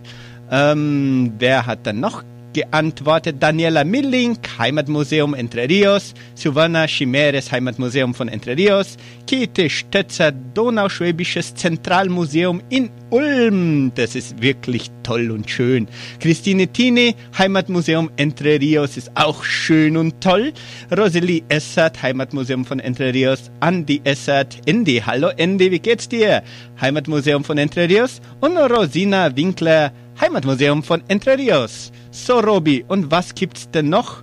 Ähm, wer hat dann noch geantwortet Daniela Milling, Heimatmuseum Entre Rios, Silvana Chimeres, Heimatmuseum von Entre Rios, Käthe Stötzer, Donauschwäbisches Zentralmuseum in Ulm, das ist wirklich toll und schön. Christine Tine, Heimatmuseum Entre Rios ist auch schön und toll. Rosalie Essert, Heimatmuseum von Entre Rios, Andy Essert, Andy, hallo Andy, wie geht's dir? Heimatmuseum von Entre Rios und Rosina Winkler, Heimatmuseum von Entre Rios. So, Robi, und was gibt's denn noch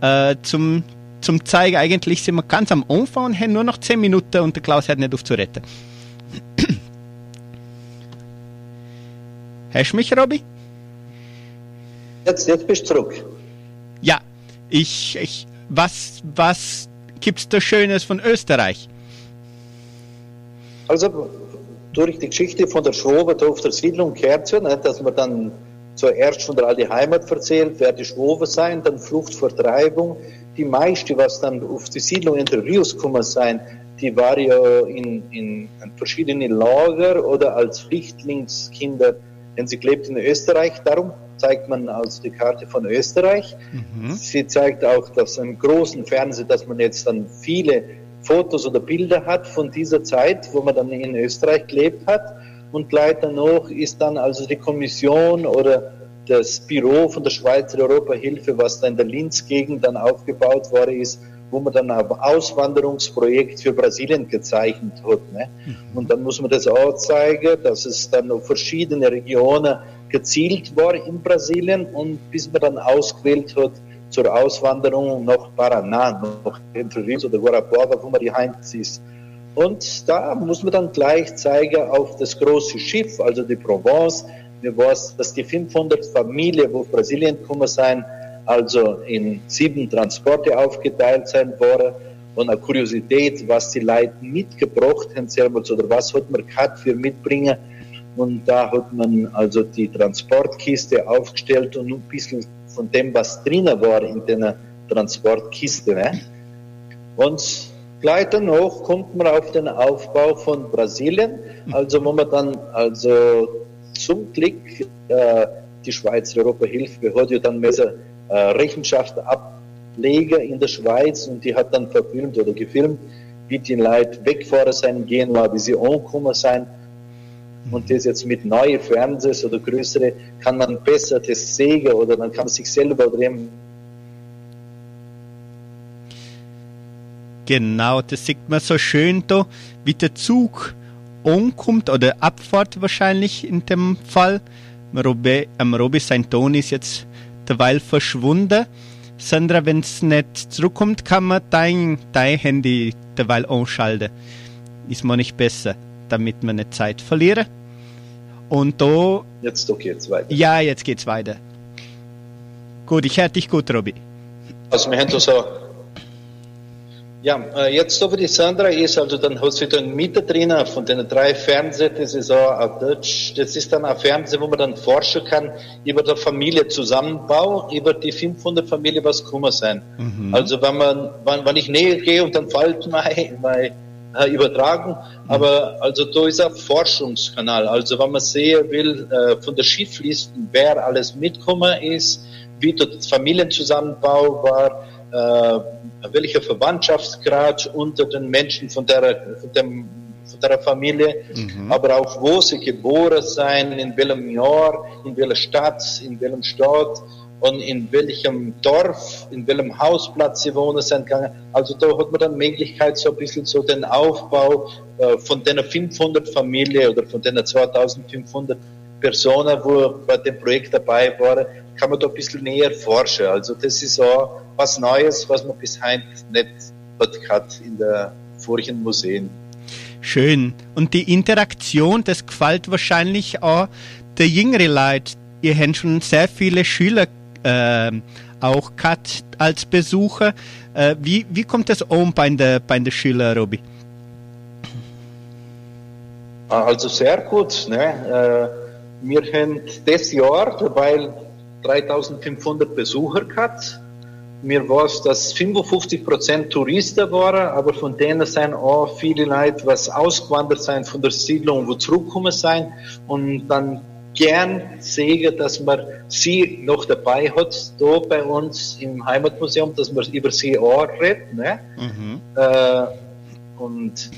äh, zum, zum Zeigen? Eigentlich sind wir ganz am Anfang und haben nur noch 10 Minuten und der Klaus hört nicht auf zu retten. Hörst du mich, Robi? Jetzt, jetzt bist du zurück. Ja, ich, ich was, was gibt's da Schönes von Österreich? Also, durch die Geschichte von der Schwobe auf der Siedlung ja, ne, dass man dann zuerst von der alten Heimat erzählt, wer die Schwobe sein, dann Fluchtvertreibung. Die meiste, was dann auf die Siedlung in der Rios gekommen sein, die war ja in, in verschiedenen Lager oder als Flüchtlingskinder, denn sie lebt in Österreich. Darum zeigt man also die Karte von Österreich. Mhm. Sie zeigt auch, dass im großen Fernsehen, dass man jetzt dann viele Fotos oder Bilder hat von dieser Zeit, wo man dann in Österreich gelebt hat. Und gleich danach ist dann also die Kommission oder das Büro von der Schweizer Europahilfe, was da in der Linz-Gegend dann aufgebaut worden ist, wo man dann ein Auswanderungsprojekt für Brasilien gezeichnet hat. Ne? Mhm. Und dann muss man das auch zeigen, dass es dann noch verschiedene Regionen gezielt war in Brasilien und bis man dann ausgewählt hat zur Auswanderung nach Paraná, nach Entre Rios oder Guarapuava, wo man die Heimat ist. Und da muss man dann gleich zeigen auf das große Schiff, also die Provence. War dass die 500 Familien, wo Brasilien gekommen sind, also in sieben Transporte aufgeteilt sein worden. Und eine Kuriosität, was die Leute mitgebracht haben, oder was hat man gehabt für mitbringen. Und da hat man also die Transportkiste aufgestellt und ein bisschen von dem, was drinnen war in der Transportkiste. Ne? Und gleich danach kommt man auf den Aufbau von Brasilien, also wo man dann also zum Glück äh, die Schweizer Europahilfe hat ja dann messer äh, Rechenschaft ablegen in der Schweiz und die hat dann verfilmt oder gefilmt, wie die Leute wegfahren sein gehen wie sie angekommen sein. Und das jetzt mit neuen Fernsehs oder größere kann man besser das sehen oder man kann sich selber drehen. Genau, das sieht man so schön da, wie der Zug ankommt oder abfahrt wahrscheinlich in dem Fall. Robi, am Robi sein Ton ist jetzt derweil verschwunden. Sandra, wenn es nicht zurückkommt, kann man dein, dein Handy derweil anschalten. Ist man nicht besser, damit man nicht Zeit verlieren. Und da. Jetzt doch geht's weiter. Ja, jetzt geht's weiter. Gut, ich höre dich gut, Robi. Also wir haben da so ja, äh, jetzt so wie die Sandra ist, also dann hat sie dann Mieter drinnen von den drei Fernsehen, das ist auch Deutsch, das ist dann ein Fernseher, wo man dann forschen kann über den Familienzusammenbau, über die 500 Familien, was kommen sein. Mhm. Also wenn man, wenn, wenn ich näher gehe und dann fällt mein, mein äh, übertragen, aber also da ist ein Forschungskanal, also wenn man sehen will, äh, von der Schifflisten, wer alles mitgekommen ist, wie dort Familienzusammenbau war, äh, welcher Verwandtschaftsgrad unter den Menschen von der, von dem, der Familie, mhm. aber auch wo sie geboren sein, in welchem Jahr, in welcher Stadt, in welchem Stadt und in welchem Dorf, in welchem Hausplatz sie wohnen sind gegangen. Also da hat man dann Möglichkeit, so ein bisschen so den Aufbau äh, von den 500 Familien oder von den 2500 Personen, wo bei dem Projekt dabei waren, kann man da ein bisschen näher forschen. Also das ist auch was Neues, was man bis heute nicht hat in der vorigen Museen. Schön. Und die Interaktion, das gefällt wahrscheinlich auch der jüngere Leute. Ihr habt schon sehr viele Schüler äh, auch gehabt als Besucher. Äh, wie, wie kommt das um bei den bei der Schülern, Robi? Also sehr gut. Ne? Äh, wir haben das Jahr, weil 3500 Besucher gehabt. Mir war es, dass 55 Prozent Touristen waren, aber von denen sind auch viele Leute, was ausgewandert sind von der Siedlung, wo zurückgekommen sind und dann gern sehen, dass man sie noch dabei hat, da bei uns im Heimatmuseum, dass man über sie auch redet. Ne? Mhm. Äh, und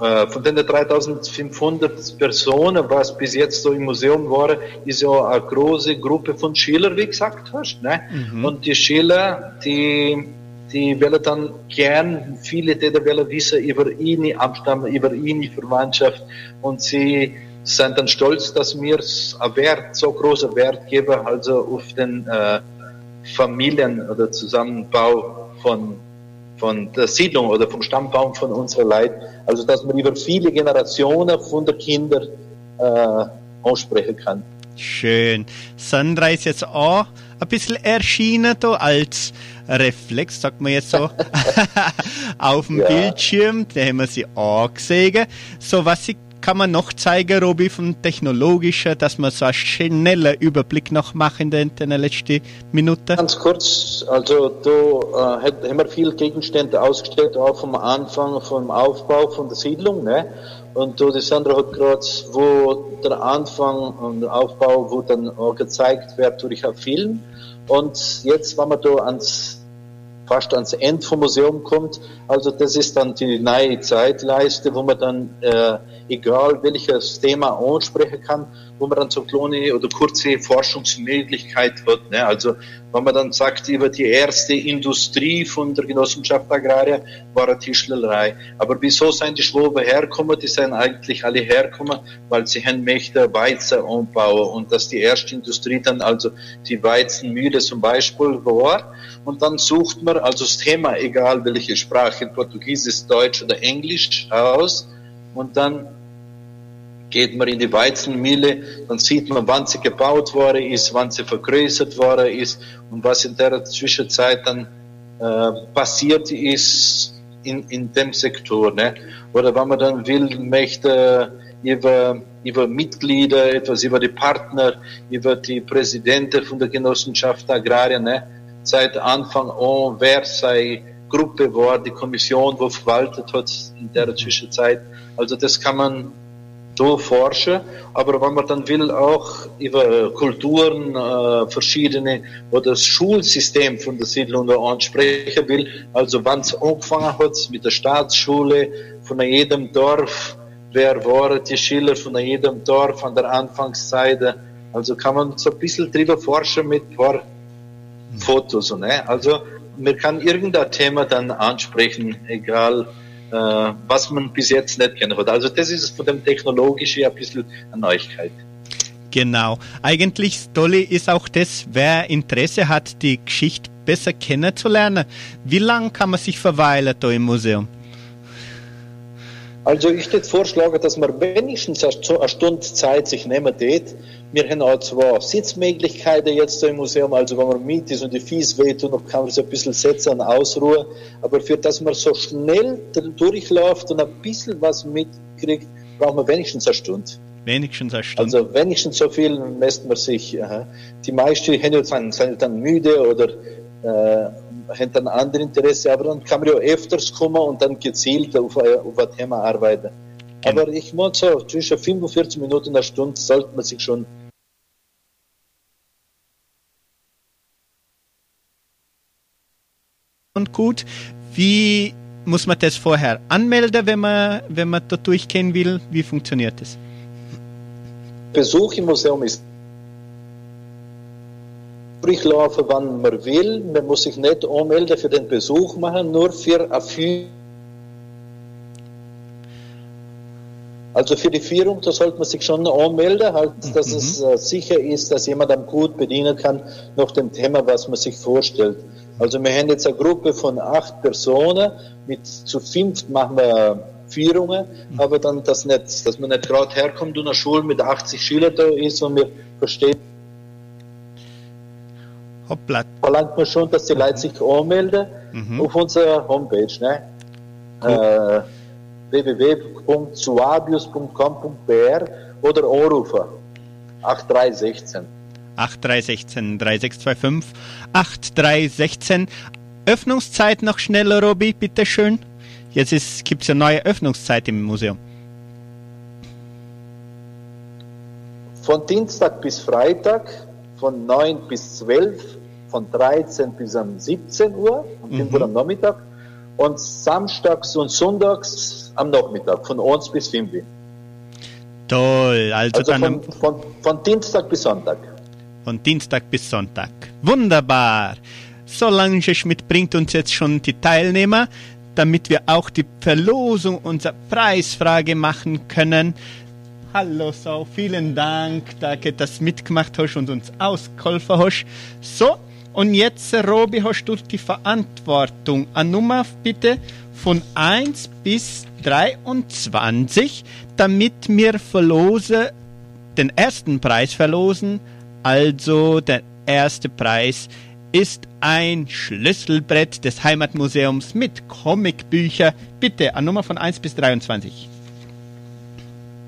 von den 3500 Personen, was bis jetzt so im Museum war, ist ja eine große Gruppe von Schülern, wie gesagt hast. Ne? Mhm. Und die Schüler, die, die wollen dann gern, viele, die wollen wissen über ihre Abstammung, über ihre Verwandtschaft und sie sind dann stolz, dass wir einen Wert, so großen Wert geben, also auf den äh, Familien- oder Zusammenbau von von der Siedlung oder vom Stammbaum von unserer Leid. Also, dass man über viele Generationen von der Kinder äh, ansprechen kann. Schön. Sandra ist jetzt auch ein bisschen erschienen da als Reflex, sagt man jetzt so, auf dem ja. Bildschirm. Da haben wir sie auch gesehen. So, was sie kann man noch zeigen, Robi, von technologischer, dass man so einen schnellen Überblick noch machen in den letzten Minuten? Ganz kurz, also da äh, haben wir viele Gegenstände ausgestellt, auch vom Anfang, vom Aufbau von der Siedlung, ne? Und du, die Sandra hat gerade, wo der Anfang und der Aufbau, wo dann auch gezeigt wird durch einen Film. Und jetzt, wenn wir da ans fast ans Ende vom Museum kommt. Also das ist dann die neue Zeitleiste, wo man dann, äh, egal welches Thema ansprechen kann. Wo man dann so kleine oder kurze Forschungsmöglichkeit hat. Ne? Also wenn man dann sagt, über die erste Industrie von der Genossenschaft Agraria war eine Tischlerei. Aber wieso sind die Schwaben herkommen? Die sind eigentlich alle herkommen, weil sie haben möchten Weizen anbauen und dass die erste Industrie dann also die Weizenmühle zum Beispiel war. Und dann sucht man also das Thema, egal welche Sprache, Portugiesisch, Deutsch oder Englisch aus und dann geht man in die Weizenmühle, dann sieht man, wann sie gebaut worden ist, wann sie vergrößert worden ist und was in der Zwischenzeit dann äh, passiert ist in, in dem Sektor. Ne? Oder wenn man dann will, möchte über, über Mitglieder, etwas über die Partner, über die Präsidenten von der Genossenschaft Agrarien, ne? seit Anfang an, wer sei Gruppe war, die Kommission, wo verwaltet hat in der Zwischenzeit. Also das kann man so forschen, aber wenn man dann will auch über Kulturen äh, verschiedene oder das Schulsystem von der Siedlung ansprechen will, also wann es angefangen hat mit der Staatsschule von jedem Dorf, wer waren die Schüler von jedem Dorf an der Anfangszeit, also kann man so ein bisschen drüber forschen mit ein paar Fotos, ne? also man kann irgendein Thema dann ansprechen, egal was man bis jetzt nicht kennen hat. Also das ist von dem Technologischen ein bisschen eine Neuigkeit. Genau. Eigentlich das Tolle ist auch das, wer Interesse hat, die Geschichte besser kennenzulernen. Wie lange kann man sich verweilen da im Museum? Also ich würde vorschlagen, dass man wenigstens eine Stunde Zeit sich nehmen tät. Wir haben auch zwei Sitzmöglichkeiten jetzt im Museum, also wenn man mit ist und die Fies wehtun, dann kann man sich ein bisschen setzen und ausruhen. Aber für das man so schnell durchläuft und ein bisschen was mitkriegt, braucht man wenigstens eine Stunde. Wenigstens eine Stunde. Also wenigstens so viel messt man sich. Aha. Die meisten sind, sind dann müde oder äh, dann andere Interesse, aber dann kann man ja öfters kommen und dann gezielt auf, auf ein Thema arbeiten. Genau. Aber ich muss so, zwischen 45 Minuten und einer Stunde sollte man sich schon und gut. Wie muss man das vorher anmelden, wenn man, wenn man da durchgehen will? Wie funktioniert das? Besuch im Museum ist durchlaufen, wann man will. Man muss sich nicht anmelden für den Besuch machen, nur für eine Führung. Also für die Führung, da sollte man sich schon anmelden, halt, dass mhm. es äh, sicher ist, dass jemand am gut bedienen kann nach dem Thema, was man sich vorstellt. Also wir haben jetzt eine Gruppe von acht Personen, mit zu fünft machen wir Führungen, mhm. aber dann das nicht, dass man nicht gerade herkommt und eine Schule mit 80 Schülern da ist und wir verstehen, Hoppla. verlangt man schon, dass die Leute sich anmelden mhm. auf unserer Homepage, ne? Cool. Äh, www.suabius.com.br oder anrufen 8316. 8316 3625 8316. Öffnungszeit noch schneller, Robi, bitteschön. Jetzt gibt es ja neue Öffnungszeit im Museum. Von Dienstag bis Freitag, von 9 bis 12, von 13 bis um 17 Uhr, um 5 mhm. Uhr am Nachmittag und samstags und sonntags am Nachmittag von 1 bis 5 Uhr. Toll, also, also dann von, von, von Dienstag bis Sonntag. Von Dienstag bis Sonntag. Wunderbar. Solange Schmidt bringt uns jetzt schon die Teilnehmer, damit wir auch die Verlosung unserer Preisfrage machen können. Hallo so, vielen Dank, danke, dass du mitgemacht hast und uns ausgeholfen hast. So, und jetzt, Robi, hast du die Verantwortung. Eine Nummer bitte von 1 bis 23, damit wir verlose, den ersten Preis verlosen. Also der erste Preis ist ein Schlüsselbrett des Heimatmuseums mit Comicbücher. Bitte, eine Nummer von 1 bis 23.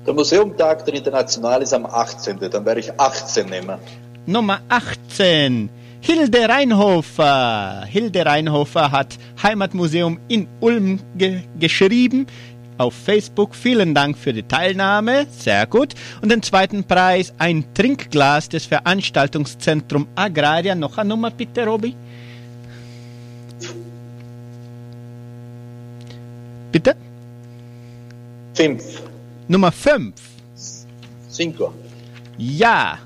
Der Museumtag der International ist am 18. Dann werde ich 18 nehmen. Nummer 18. Hilde Reinhofer. Hilde Reinhofer hat Heimatmuseum in Ulm ge geschrieben auf Facebook. Vielen Dank für die Teilnahme. Sehr gut. Und den zweiten Preis ein Trinkglas des Veranstaltungszentrum Agraria. Noch eine Nummer bitte, Robi. Bitte? Fünf. Nummer 5. Cinco. Ja,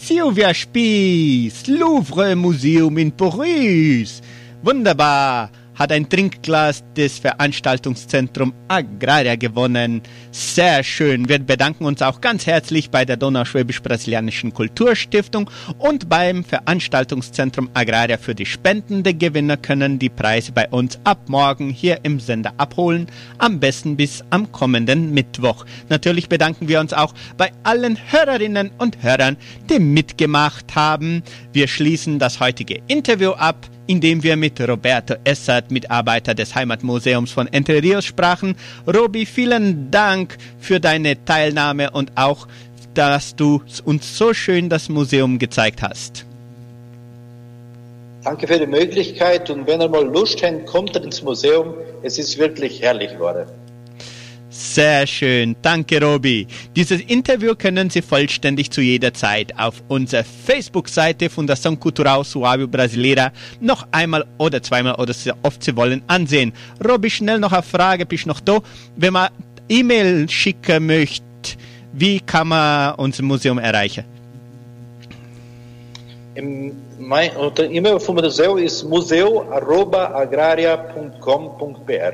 Silvia Spies, Louvre Museum in Paris. Wunderbar hat ein Trinkglas des Veranstaltungszentrum Agraria gewonnen. Sehr schön. Wir bedanken uns auch ganz herzlich bei der Donauschwäbisch-Brasilianischen Kulturstiftung und beim Veranstaltungszentrum Agraria für die Spenden. Die Gewinner können die Preise bei uns ab morgen hier im Sender abholen. Am besten bis am kommenden Mittwoch. Natürlich bedanken wir uns auch bei allen Hörerinnen und Hörern, die mitgemacht haben. Wir schließen das heutige Interview ab indem wir mit Roberto Essert, Mitarbeiter des Heimatmuseums von Entre Rios, sprachen. Robi, vielen Dank für deine Teilnahme und auch, dass du uns so schön das Museum gezeigt hast. Danke für die Möglichkeit und wenn ihr mal Lust habt, kommt ins Museum. Es ist wirklich herrlich geworden. Sehr schön, danke Robi. Dieses Interview können Sie vollständig zu jeder Zeit auf unserer Facebook-Seite Fundação Cultural Suave Brasileira noch einmal oder zweimal oder so oft Sie wollen ansehen. Robi, schnell noch eine Frage, bist noch da? Wenn man E-Mail schicken möchte, wie kann man unser Museum erreichen? Mein, E-Mail vom Museum ist museo.agraria.com.br.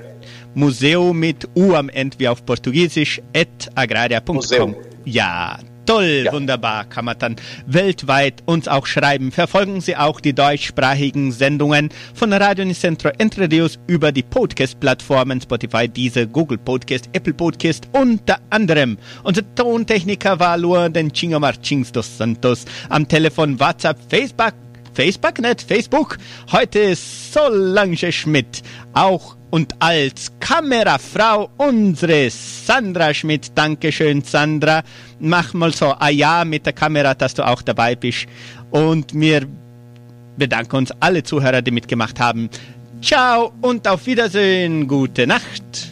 Museo mit U am Ende wie auf Portugiesisch, at agraria.com. Museum. Ja, toll, Ja. wunderbar, kann man dann weltweit uns auch schreiben. Verfolgen Sie auch die deutschsprachigen Sendungen von Radio Nicentro Entre Rios über die Podcast-Plattformen Spotify, Deezer, Google Podcast, Apple Podcast unter anderem. Unser Tontechniker war Luan den Chingo Martins dos Santos. Am Telefon WhatsApp, Facebook, Facebook nicht, Facebook. Heute ist Solange Schmidt. Auch und als Kamerafrau unsere Sandra Schmidt. Dankeschön, Sandra. Mach mal so ein Ja mit der Kamera, dass du auch dabei bist. Und wir bedanken uns alle Zuhörer, die mitgemacht haben. Ciao und auf Wiedersehen. Gute Nacht.